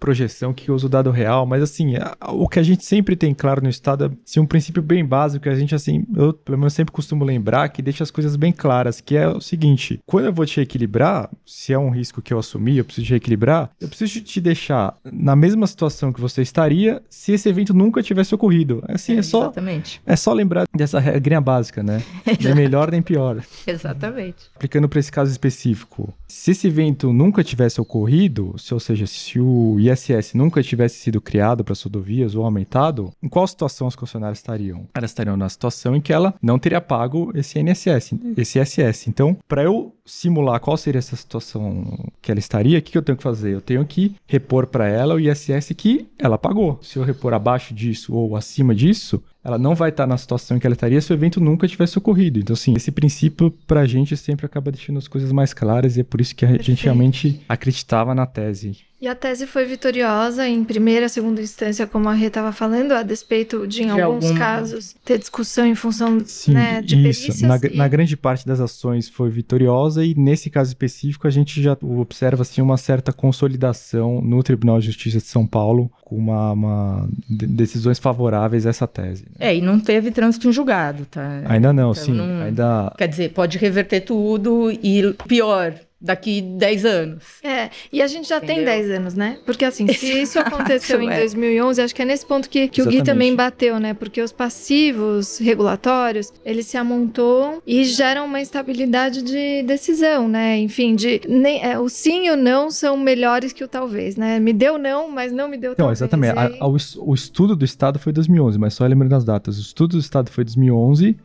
projeção, o que eu uso dado real, mas assim, o que a gente sempre tem claro no Estado é assim, um princípio bem básico que a gente, assim, eu pelo menos sempre costumo lembrar, que deixa as coisas bem claras, que é o seguinte, quando eu vou te reequilibrar, se é um risco que eu assumi, eu preciso te reequilibrar, eu preciso te deixar na mesma situação que você estaria se esse evento nunca tivesse ocorrido. Assim, é, é só exatamente. é só lembrar dessa regrinha básica, né? nem melhor nem pior. exatamente. Aplicando para esse caso específico, se esse evento nunca tivesse ocorrido, se, ou seja, se o ISS nunca tivesse sido criado para as rodovias ou aumentado, em qual situação as concessionárias estariam? Elas estariam na situação em que ela não teria pago esse INSS, esse ISS. Então, para eu simular qual seria essa situação que ela estaria, o que eu tenho que fazer? Eu tenho que repor para ela o ISS que ela pagou. Se eu repor abaixo disso ou acima disso, ela não vai estar na situação em que ela estaria se o evento nunca tivesse ocorrido. Então, assim, esse princípio para a gente sempre acaba deixando as coisas mais claras e é por isso que a gente realmente acreditava na tese. E a tese foi vitoriosa em primeira e segunda instância, como a Rê estava falando, a despeito de, em de alguns algum... casos, ter discussão em função Sim, né, de isso. perícias. Na, e... na grande parte das ações foi vitoriosa e nesse caso específico a gente já observa assim, uma certa consolidação no Tribunal de Justiça de São Paulo com uma, uma decisões favoráveis a essa tese. Né? É, e não teve trânsito em julgado, tá? Ainda não, então, sim. Não... Ainda... Quer dizer, pode reverter tudo e pior, daqui 10 anos. É, e a gente já Entendeu? tem 10 anos, né? Porque assim, se isso aconteceu em 2011, é. acho que é nesse ponto que, que o Gui também bateu, né? Porque os passivos regulatórios, eles se amontoam e geram uma instabilidade de decisão, né? Enfim, de nem, é, o sim e o não são melhores que o talvez, né? Me deu não, mas não me deu não, talvez. Não, exatamente. Aí... A, a, o, estudo do Estado foi 2011, mas só lembrando das datas. O estudo do Estado foi 2011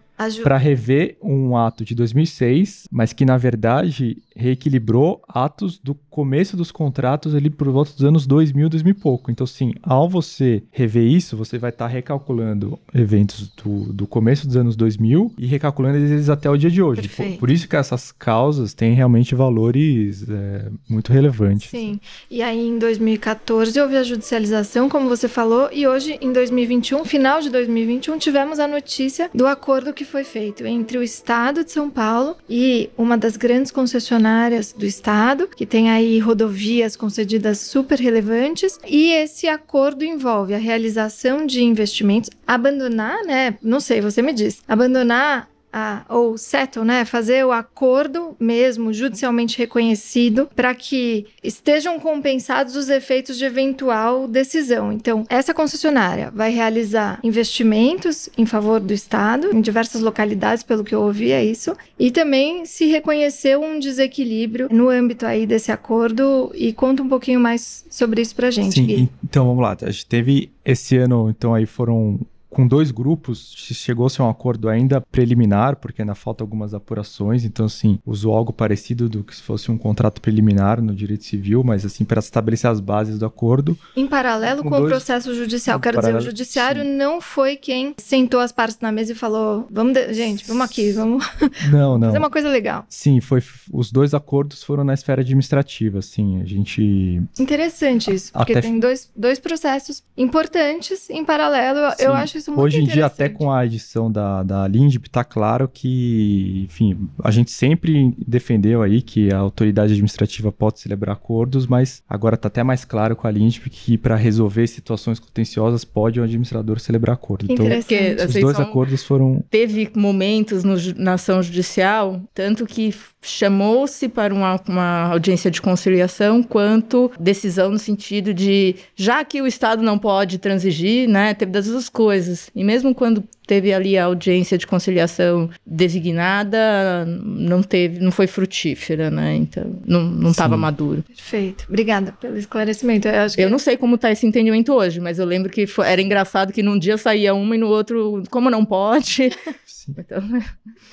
para rever um ato de 2006, mas que na verdade reequilibrou atos do começo dos contratos ali por volta dos anos 2000, 2000 e pouco. Então, sim, ao você rever isso, você vai estar tá recalculando eventos do, do começo dos anos 2000 e recalculando eles até o dia de hoje. Por, por, isso que essas causas têm realmente valores é, muito relevantes. Sim, e aí em 2014 houve a judicialização, como você falou, e hoje em 2021, final de 2021, tivemos a notícia do acordo que foi feito entre o Estado de São Paulo e uma das grandes concessionárias do Estado, que tem aí rodovias concedidas super relevantes, e esse acordo envolve a realização de investimentos, abandonar, né? Não sei, você me diz, abandonar a, ou settle, né, fazer o acordo mesmo judicialmente reconhecido para que estejam compensados os efeitos de eventual decisão. Então, essa concessionária vai realizar investimentos em favor do Estado em diversas localidades, pelo que eu ouvi é isso, e também se reconheceu um desequilíbrio no âmbito aí desse acordo e conta um pouquinho mais sobre isso pra gente. Sim, então vamos lá. A gente teve esse ano, então aí foram com dois grupos, chegou-se a um acordo ainda preliminar, porque ainda falta algumas apurações, então, assim, usou algo parecido do que se fosse um contrato preliminar no direito civil, mas, assim, para estabelecer as bases do acordo. Em paralelo com, com dois... o processo judicial, quero paralelo... dizer, o judiciário Sim. não foi quem sentou as partes na mesa e falou, vamos, de... gente, vamos aqui, vamos não, não. fazer uma coisa legal. Sim, foi, os dois acordos foram na esfera administrativa, assim, a gente... Interessante isso, porque Até... tem dois, dois processos importantes em paralelo, Sim. eu acho isso isso muito Hoje em dia, até com a edição da, da Lindb, tá claro que, enfim, a gente sempre defendeu aí que a autoridade administrativa pode celebrar acordos, mas agora tá até mais claro com a Lindb que para resolver situações contenciosas pode o administrador celebrar acordo. Então, os dois acordos foram... Teve momentos no, na ação judicial, tanto que chamou-se para uma, uma audiência de conciliação, quanto decisão no sentido de, já que o Estado não pode transigir, né, teve das duas coisas. E mesmo quando teve ali a audiência de conciliação designada, não teve, não foi frutífera, né? Então, não estava maduro. Perfeito. Obrigada pelo esclarecimento. Eu, que... eu não sei como está esse entendimento hoje, mas eu lembro que foi, era engraçado que num dia saía uma e no outro, como não pode. Então...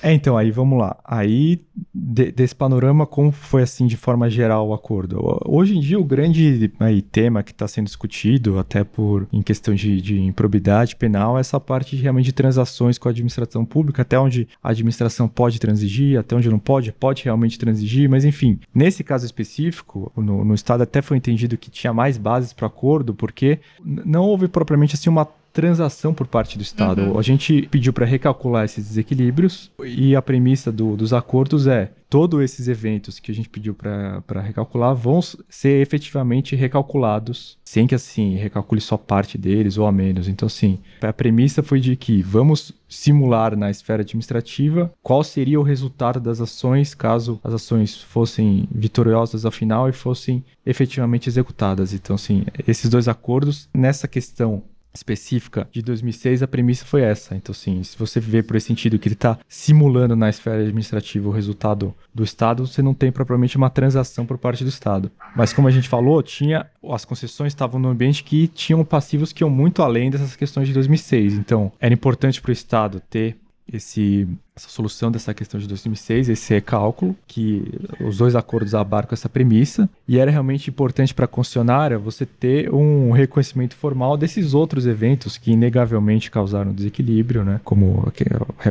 É, então, aí vamos lá. Aí, de, desse panorama, como foi assim de forma geral o acordo? Hoje em dia, o grande aí, tema que está sendo discutido, até por em questão de, de improbidade penal, é essa parte de, realmente de transações com a administração pública, até onde a administração pode transigir, até onde não pode, pode realmente transigir, mas enfim, nesse caso específico, no, no Estado até foi entendido que tinha mais bases para acordo, porque não houve propriamente assim uma transação por parte do Estado. Uhum. A gente pediu para recalcular esses desequilíbrios e a premissa do, dos acordos é todos esses eventos que a gente pediu para recalcular vão ser efetivamente recalculados, sem que assim recalcule só parte deles ou a menos. Então, assim, a premissa foi de que vamos simular na esfera administrativa qual seria o resultado das ações caso as ações fossem vitoriosas ao final e fossem efetivamente executadas. Então, assim, esses dois acordos nessa questão específica de 2006, a premissa foi essa. Então, sim, se você vê por esse sentido que ele está simulando na esfera administrativa o resultado do Estado, você não tem propriamente uma transação por parte do Estado. Mas como a gente falou, tinha as concessões estavam no ambiente que tinham passivos que iam muito além dessas questões de 2006. Então, era importante para o Estado ter esse essa solução dessa questão de 2006, esse recálculo, que os dois acordos abarcam essa premissa, e era realmente importante para a concessionária você ter um reconhecimento formal desses outros eventos que inegavelmente causaram desequilíbrio, né? como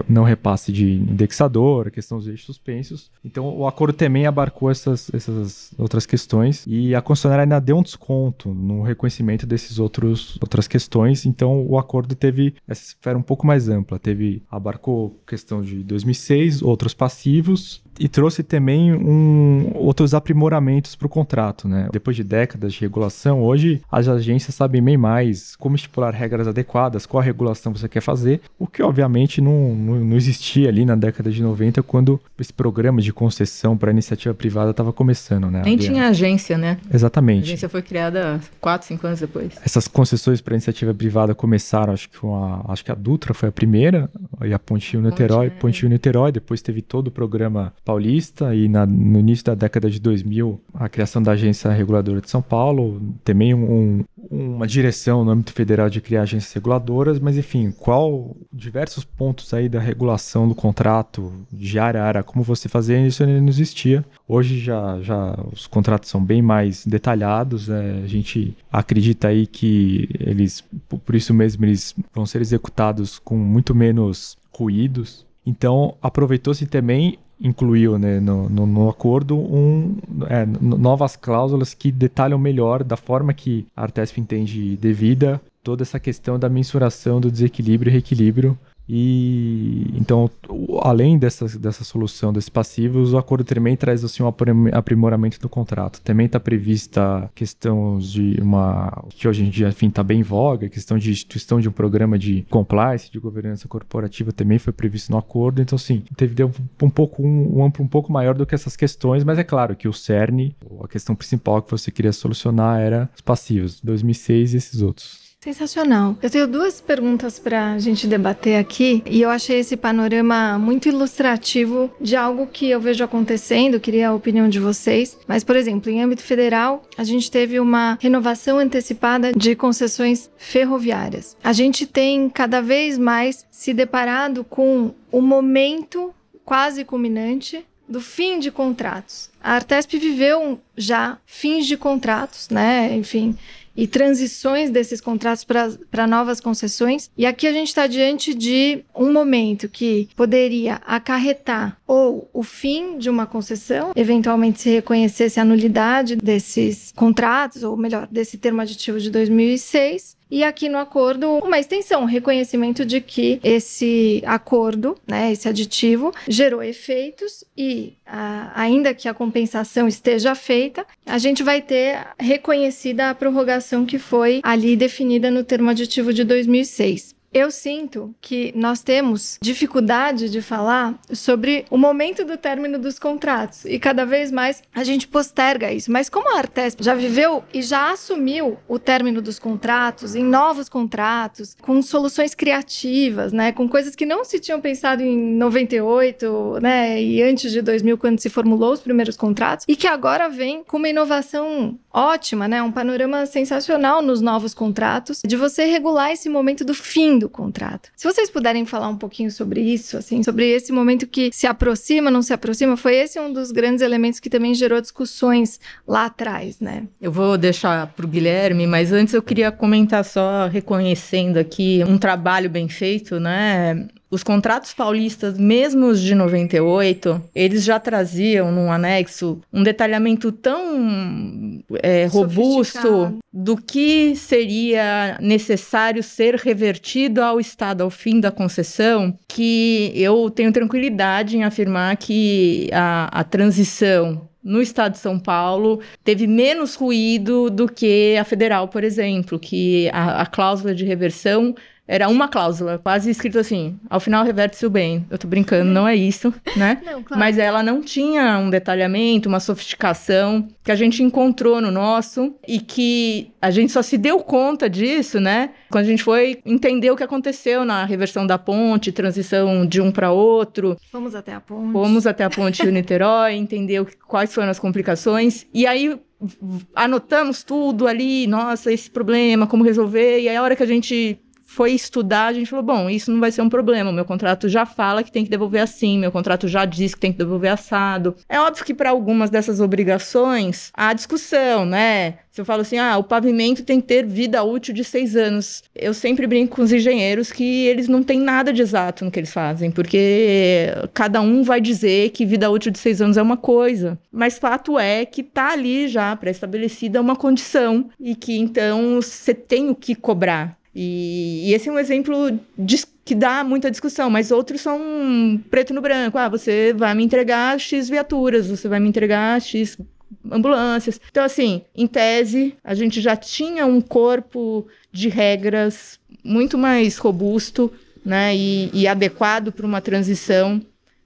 não repasse de indexador, a questão dos eixos suspensos. Então o acordo também abarcou essas, essas outras questões e a concessionária ainda deu um desconto no reconhecimento desses outros outras questões, então o acordo teve essa esfera um pouco mais ampla, teve abarcou questão de de 2006, outros passivos, e trouxe também um, outros aprimoramentos para o contrato. Né? Depois de décadas de regulação, hoje as agências sabem bem mais como estipular regras adequadas, qual a regulação você quer fazer, o que obviamente não, não, não existia ali na década de 90, quando esse programa de concessão para iniciativa privada estava começando. Né? Nem tinha agência, né? Exatamente. A agência foi criada 4, 5 anos depois. Essas concessões para iniciativa privada começaram, acho que, uma, acho que a Dutra foi a primeira, e a Pontinho-Niterói, Pontinho-Niterói, depois teve todo o programa Paulista e na, no início da década de 2000 a criação da Agência Reguladora de São Paulo, também um, uma direção no âmbito federal de criar agências reguladoras, mas enfim, qual diversos pontos aí da regulação do contrato de área a área, como você fazia isso não existia. Hoje já, já os contratos são bem mais detalhados, né? a gente acredita aí que eles, por isso mesmo, eles vão ser executados com muito menos ruídos. Então, aproveitou-se também incluiu né, no, no, no, acordo um, é, novas cláusulas que detalham melhor da forma que a Artesp entende devida toda essa questão da mensuração do desequilíbrio e reequilíbrio e então, além dessa, dessa solução desses passivos, o acordo também traz assim, um aprimoramento do contrato. Também está prevista questão de uma. que hoje em dia, está bem em voga, questão de instituição de um programa de compliance, de governança corporativa, também foi previsto no acordo. Então, sim, teve deu um pouco um, um amplo um pouco maior do que essas questões, mas é claro que o CERN, a questão principal que você queria solucionar era os passivos, 2006 e esses outros. Sensacional. Eu tenho duas perguntas para a gente debater aqui e eu achei esse panorama muito ilustrativo de algo que eu vejo acontecendo, queria a opinião de vocês. Mas, por exemplo, em âmbito federal, a gente teve uma renovação antecipada de concessões ferroviárias. A gente tem cada vez mais se deparado com o momento quase culminante do fim de contratos. A Artesp viveu já fins de contratos, né? Enfim, e transições desses contratos para novas concessões. E aqui a gente está diante de um momento que poderia acarretar ou o fim de uma concessão, eventualmente se reconhecesse a nulidade desses contratos, ou melhor, desse termo aditivo de 2006, e aqui no acordo uma extensão, um reconhecimento de que esse acordo, né, esse aditivo, gerou efeitos e a, ainda que a compensação esteja feita, a gente vai ter reconhecida a prorrogação que foi ali definida no termo aditivo de 2006. Eu sinto que nós temos dificuldade de falar sobre o momento do término dos contratos. E cada vez mais a gente posterga isso. Mas como a Artesp já viveu e já assumiu o término dos contratos em novos contratos, com soluções criativas, né, com coisas que não se tinham pensado em 98, né, e antes de 2000 quando se formulou os primeiros contratos e que agora vem com uma inovação ótima, né, um panorama sensacional nos novos contratos de você regular esse momento do fim do contrato. Se vocês puderem falar um pouquinho sobre isso, assim, sobre esse momento que se aproxima, não se aproxima, foi esse um dos grandes elementos que também gerou discussões lá atrás, né? Eu vou deixar para o Guilherme, mas antes eu queria comentar só reconhecendo aqui um trabalho bem feito, né? Os contratos paulistas, mesmo os de 98, eles já traziam num anexo um detalhamento tão é, robusto do que seria necessário ser revertido ao Estado ao fim da concessão, que eu tenho tranquilidade em afirmar que a, a transição no estado de São Paulo teve menos ruído do que a federal, por exemplo, que a, a cláusula de reversão era uma cláusula, quase escrito assim: ao final reverte-se o bem. Eu tô brincando, não é isso, né? Não, claro. Mas ela não tinha um detalhamento, uma sofisticação que a gente encontrou no nosso e que a gente só se deu conta disso, né? Quando a gente foi entender o que aconteceu na reversão da ponte, transição de um para outro. Fomos até a ponte. Fomos até a ponte de Niterói, entender quais foram as complicações. E aí anotamos tudo ali, nossa, esse problema, como resolver. E aí a hora que a gente foi estudar, a gente falou: bom, isso não vai ser um problema. Meu contrato já fala que tem que devolver assim, meu contrato já diz que tem que devolver assado. É óbvio que para algumas dessas obrigações há discussão, né? Se eu falo assim, ah, o pavimento tem que ter vida útil de seis anos. Eu sempre brinco com os engenheiros que eles não têm nada de exato no que eles fazem, porque cada um vai dizer que vida útil de seis anos é uma coisa. Mas fato é que tá ali já pré-estabelecida uma condição e que então você tem o que cobrar. E, e esse é um exemplo de, que dá muita discussão, mas outros são preto no branco. Ah, você vai me entregar X viaturas, você vai me entregar X ambulâncias. Então, assim, em tese, a gente já tinha um corpo de regras muito mais robusto né, e, e adequado para uma transição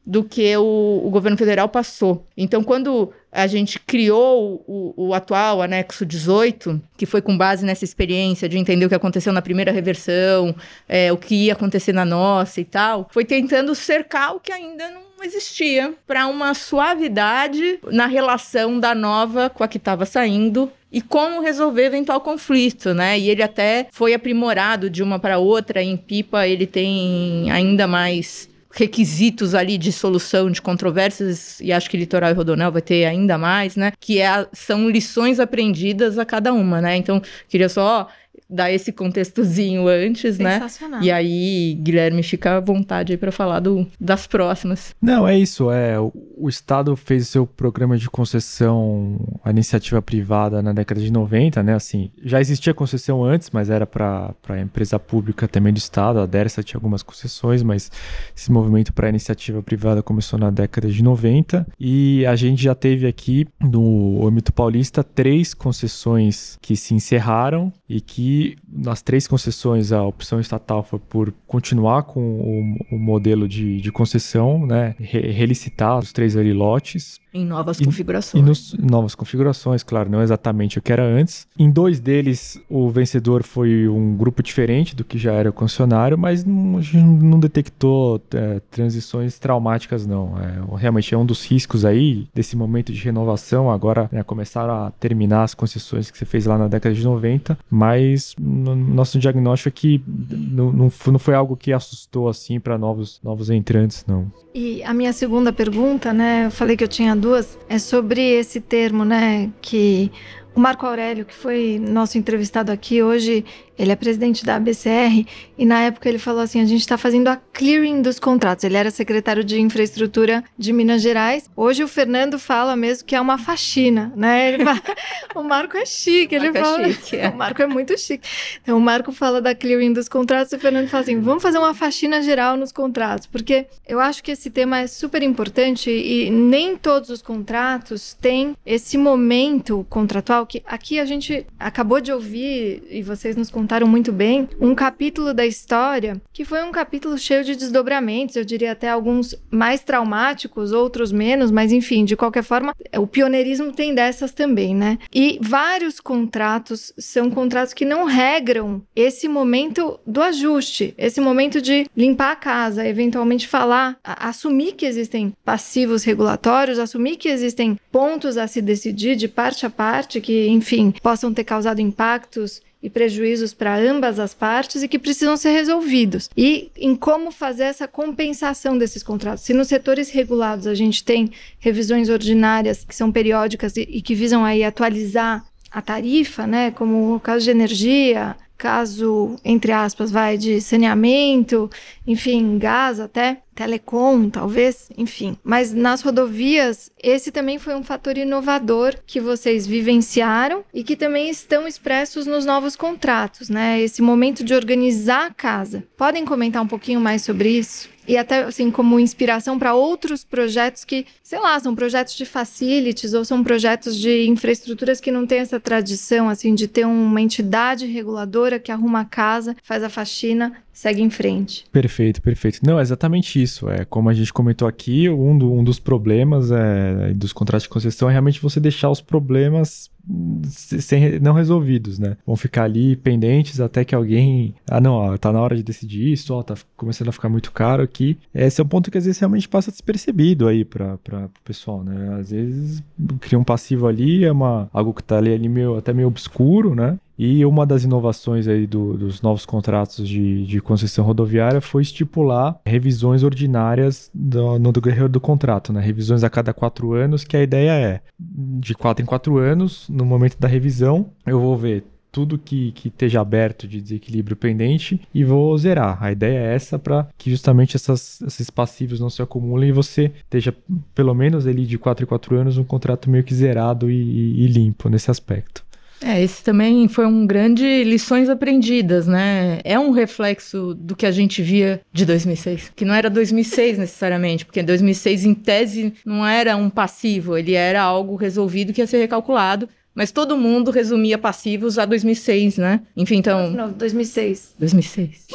do que o, o, governo federal passou. Então, quando a gente criou o, o, atual anexo 18, que foi com base nessa experiência de entender o que aconteceu na primeira reversão, é, o que ia acontecer na nossa e tal, foi tentando cercar o que ainda não existia para uma suavidade na relação da nova com a que estava saindo e como resolver eventual conflito, né? E ele até foi aprimorado de uma para outra. Em Pipa ele tem ainda mais requisitos ali de solução de controvérsias, e acho que Litoral e Rodonel vai ter ainda mais, né? Que é, são lições aprendidas a cada uma, né? Então, queria só dar esse contextozinho antes, né? E aí, Guilherme, fica à vontade aí para falar do, das próximas. Não, é isso. É, o, o Estado fez seu programa de concessão à iniciativa privada na década de 90, né? Assim, já existia concessão antes, mas era para a empresa pública também do Estado. A Dersa tinha algumas concessões, mas esse movimento para a iniciativa privada começou na década de 90. E a gente já teve aqui, no âmbito paulista, três concessões que se encerraram e que nas três concessões a opção estatal foi por continuar com o, o modelo de, de, concessão, né, Re, relicitar os três lotes em novas e, configurações. E nos, novas configurações, claro, não exatamente o que era antes. Em dois deles, o vencedor foi um grupo diferente do que já era o concessionário, mas não, a gente não detectou é, transições traumáticas, não. É, realmente é um dos riscos aí desse momento de renovação. Agora né, começaram a terminar as concessões que você fez lá na década de 90, mas no, nosso diagnóstico é que não, não, não foi algo que assustou assim para novos, novos entrantes, não. E a minha segunda pergunta, né? Eu falei que eu tinha duas, é sobre esse termo, né? Que o Marco Aurélio, que foi nosso entrevistado aqui hoje, Ele é presidente da ABCR e na época ele falou assim: a gente está fazendo a clearing dos contratos. Ele era secretário de infraestrutura de Minas Gerais. Hoje o Fernando fala mesmo que é uma faxina, né? Fala, o Marco é chique, ele Marco é fala. É chique, é. O Marco é muito chique. Então o Marco fala da clearing dos contratos e o Fernando fala assim: vamos fazer uma faxina geral nos contratos, porque eu acho que esse tema é super importante e nem todos os contratos têm esse momento contratual que aqui a gente acabou de ouvir e vocês nos contaram muito bem um capítulo da história que foi um capítulo cheio de desdobramentos, eu diria até alguns mais traumáticos, outros menos, mas enfim, de qualquer forma, o pioneirismo tem dessas também, né? E vários contratos são contratos que não regram esse momento do ajuste, esse momento de limpar a casa, eventualmente falar, assumir que existem passivos regulatórios, assumir que existem pontos a se decidir de parte a parte que, enfim, possam ter causado impactos e prejuízos para ambas as partes e que precisam ser resolvidos. E em como fazer essa compensação desses contratos. Se nos setores regulados a gente tem revisões ordinárias que são periódicas e, e que visam aí atualizar a tarifa, né, como o caso de energia, caso, entre aspas, vai de saneamento, enfim, gás até, telecom, talvez, enfim. Mas nas rodovias, esse também foi um fator inovador que vocês vivenciaram e que também estão expressos nos novos contratos, né? Esse momento de organizar a casa. Podem comentar um pouquinho mais sobre isso? e até assim como inspiração para outros projetos que, sei lá, são projetos de facilities ou são projetos de infraestruturas que não têm essa tradição assim de ter uma entidade reguladora que arruma a casa, faz a faxina, segue em frente. Perfeito, perfeito. Não, é exatamente isso. É como a gente comentou aqui, um, do, um dos problemas é, dos contratos de concessão é realmente você deixar os problemas sem, não resolvidos, né? Vão ficar ali pendentes até que alguém. Ah, não, ó, tá na hora de decidir isso, ó, tá começando a ficar muito caro aqui. Esse é um ponto que às vezes realmente passa despercebido aí para o pessoal, né? Às vezes cria um passivo ali, é uma, algo que tá ali, ali meio, até meio obscuro, né? E uma das inovações aí do, dos novos contratos de, de, concessão rodoviária foi estipular revisões ordinárias do, no decorrer do contrato, né? Revisões a cada quatro anos, que a ideia é, de quatro em quatro anos, no momento da revisão, eu vou ver tudo que, que esteja aberto de desequilíbrio pendente e vou zerar. A ideia é essa para que justamente essas, esses passivos não se acumulem e você esteja, pelo menos ali de 4 em 4 anos, um contrato meio que zerado e, e, e limpo nesse aspecto. É, esse também foi um grande lições aprendidas, né? É um reflexo do que a gente via de 2006, que não era 2006 necessariamente, porque 2006 em tese não era um passivo, ele era algo resolvido que ia ser recalculado, mas todo mundo resumia passivos a 2006, né? Enfim, então. Não, 2006. 2006.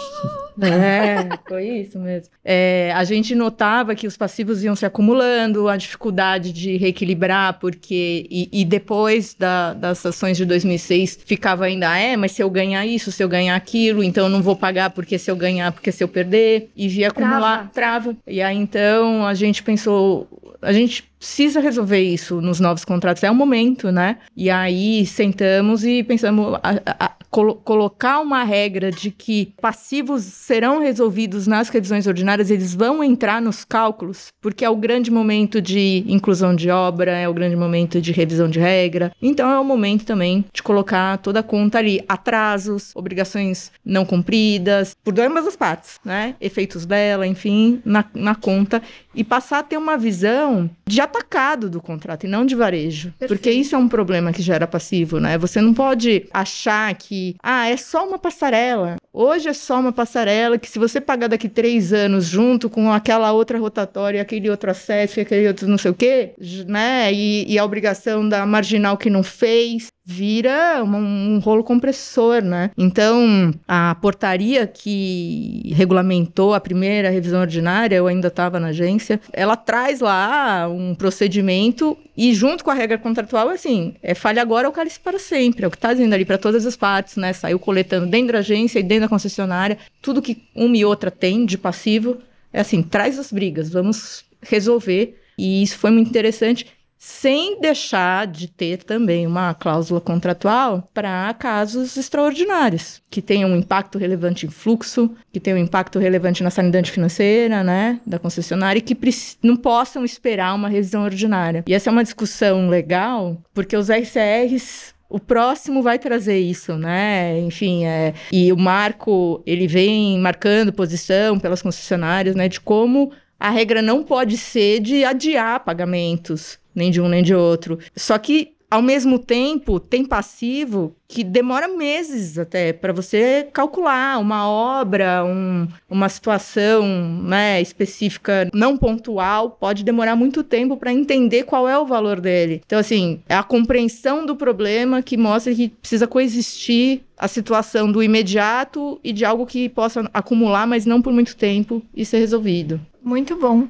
é, foi isso mesmo. É, a gente notava que os passivos iam se acumulando, a dificuldade de reequilibrar, porque. E, e depois da, das ações de 2006 ficava ainda, é, mas se eu ganhar isso, se eu ganhar aquilo, então eu não vou pagar porque se eu ganhar, porque se eu perder. E via acumular, trava. trava. E aí então a gente pensou, a gente precisa resolver isso nos novos contratos, é o momento, né? E aí sentamos e pensamos a, a, colo colocar uma regra de que passivos serão resolvidos nas revisões ordinárias, eles vão entrar nos cálculos, porque é o grande momento de inclusão de obra, é o grande momento de revisão de regra. Então é o momento também de colocar toda a conta ali, atrasos, obrigações não cumpridas, por ambas as partes, né? Efeitos dela, enfim, na, na conta e passar a ter uma visão de atacado do contrato e não de varejo. Perfeito. Porque isso é um problema que gera passivo, né? Você não pode achar que, ah, é só uma passarela. Hoje é só uma passarela que se você pagar daqui três anos junto com aquela outra rotatória, aquele outro acesso aquele outro não sei o quê, né? E, e a obrigação da marginal que não fez, vira um, um, rolo compressor, né? Então, a portaria que regulamentou a primeira revisão ordinária, eu ainda estava na agência, ela traz lá um procedimento e junto com a regra contratual, assim, é falha agora ou cálice para sempre, é o que está dizendo ali para todas as partes, né? Saiu coletando dentro da agência e dentro da concessionária, tudo que uma e outra tem de passivo, é assim, traz as brigas, vamos resolver. E isso foi muito interessante sem deixar de ter também uma cláusula contratual para casos extraordinários, que tenham um impacto relevante em fluxo, que tenham um impacto relevante na sanidade financeira, né, da concessionária e que não possam esperar uma revisão ordinária. E essa é uma discussão legal, porque os RCRs o próximo vai trazer isso, né? Enfim, é, e o marco, ele vem marcando posição pelas concessionárias, né, de como a regra não pode ser de adiar pagamentos, nem de um nem de outro. Só que ao mesmo tempo, tem passivo que demora meses até para você calcular uma obra, um, uma situação né, específica não pontual, pode demorar muito tempo para entender qual é o valor dele. Então, assim, é a compreensão do problema que mostra que precisa coexistir a situação do imediato e de algo que possa acumular, mas não por muito tempo e ser resolvido. Muito bom.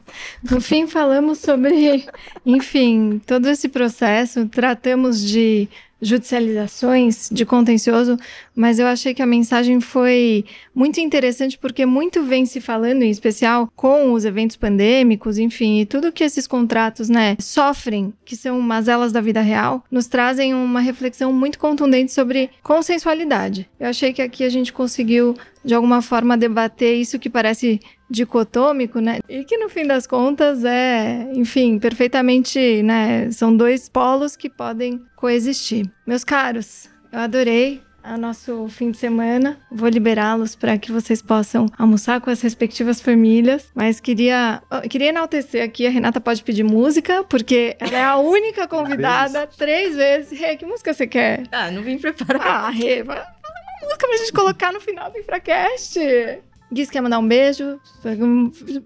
No fim, falamos sobre, enfim, todo esse processo, tratamos de judicializações de contencioso, mas eu achei que a mensagem foi muito interessante porque muito vem se falando, em especial com os eventos pandêmicos, enfim, e tudo que esses contratos, né, sofrem, que são mazelas da vida real, nos trazem uma reflexão muito contundente sobre consensualidade. Eu achei que aqui a gente conseguiu de alguma forma debater isso que parece dicotômico, né? E que no fim das contas é, enfim, perfeitamente, né? São dois polos que podem coexistir. Meus caros, eu adorei o nosso fim de semana. Vou liberá-los para que vocês possam almoçar com as respectivas famílias. Mas queria, queria enaltecer aqui. A Renata pode pedir música, porque ela é a única convidada três vezes. Rê, que música você quer? Ah, não vim preparar. Ah, Rê, uma música pra gente colocar no final do Infracast. Gui, quer mandar um beijo?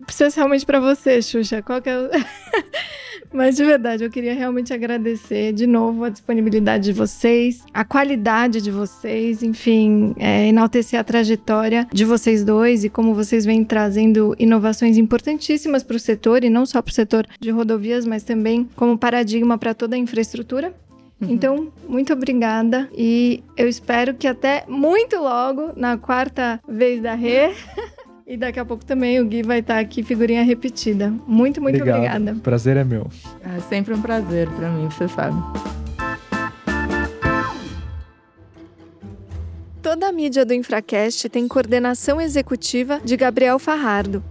Especialmente para você, Xuxa. Qual que é o... Mas de verdade, eu queria realmente agradecer de novo a disponibilidade de vocês, a qualidade de vocês, enfim, é, enaltecer a trajetória de vocês dois e como vocês vêm trazendo inovações importantíssimas para o setor e não só para o setor de rodovias, mas também como paradigma para toda a infraestrutura. Uhum. Então, muito obrigada e eu espero que até muito logo, na quarta vez da Rê. e daqui a pouco também o Gui vai estar aqui, figurinha repetida. Muito, muito Obrigado. obrigada. O prazer é meu. É sempre um prazer para mim, você sabe. Toda a mídia do Infracast tem coordenação executiva de Gabriel Farrardo.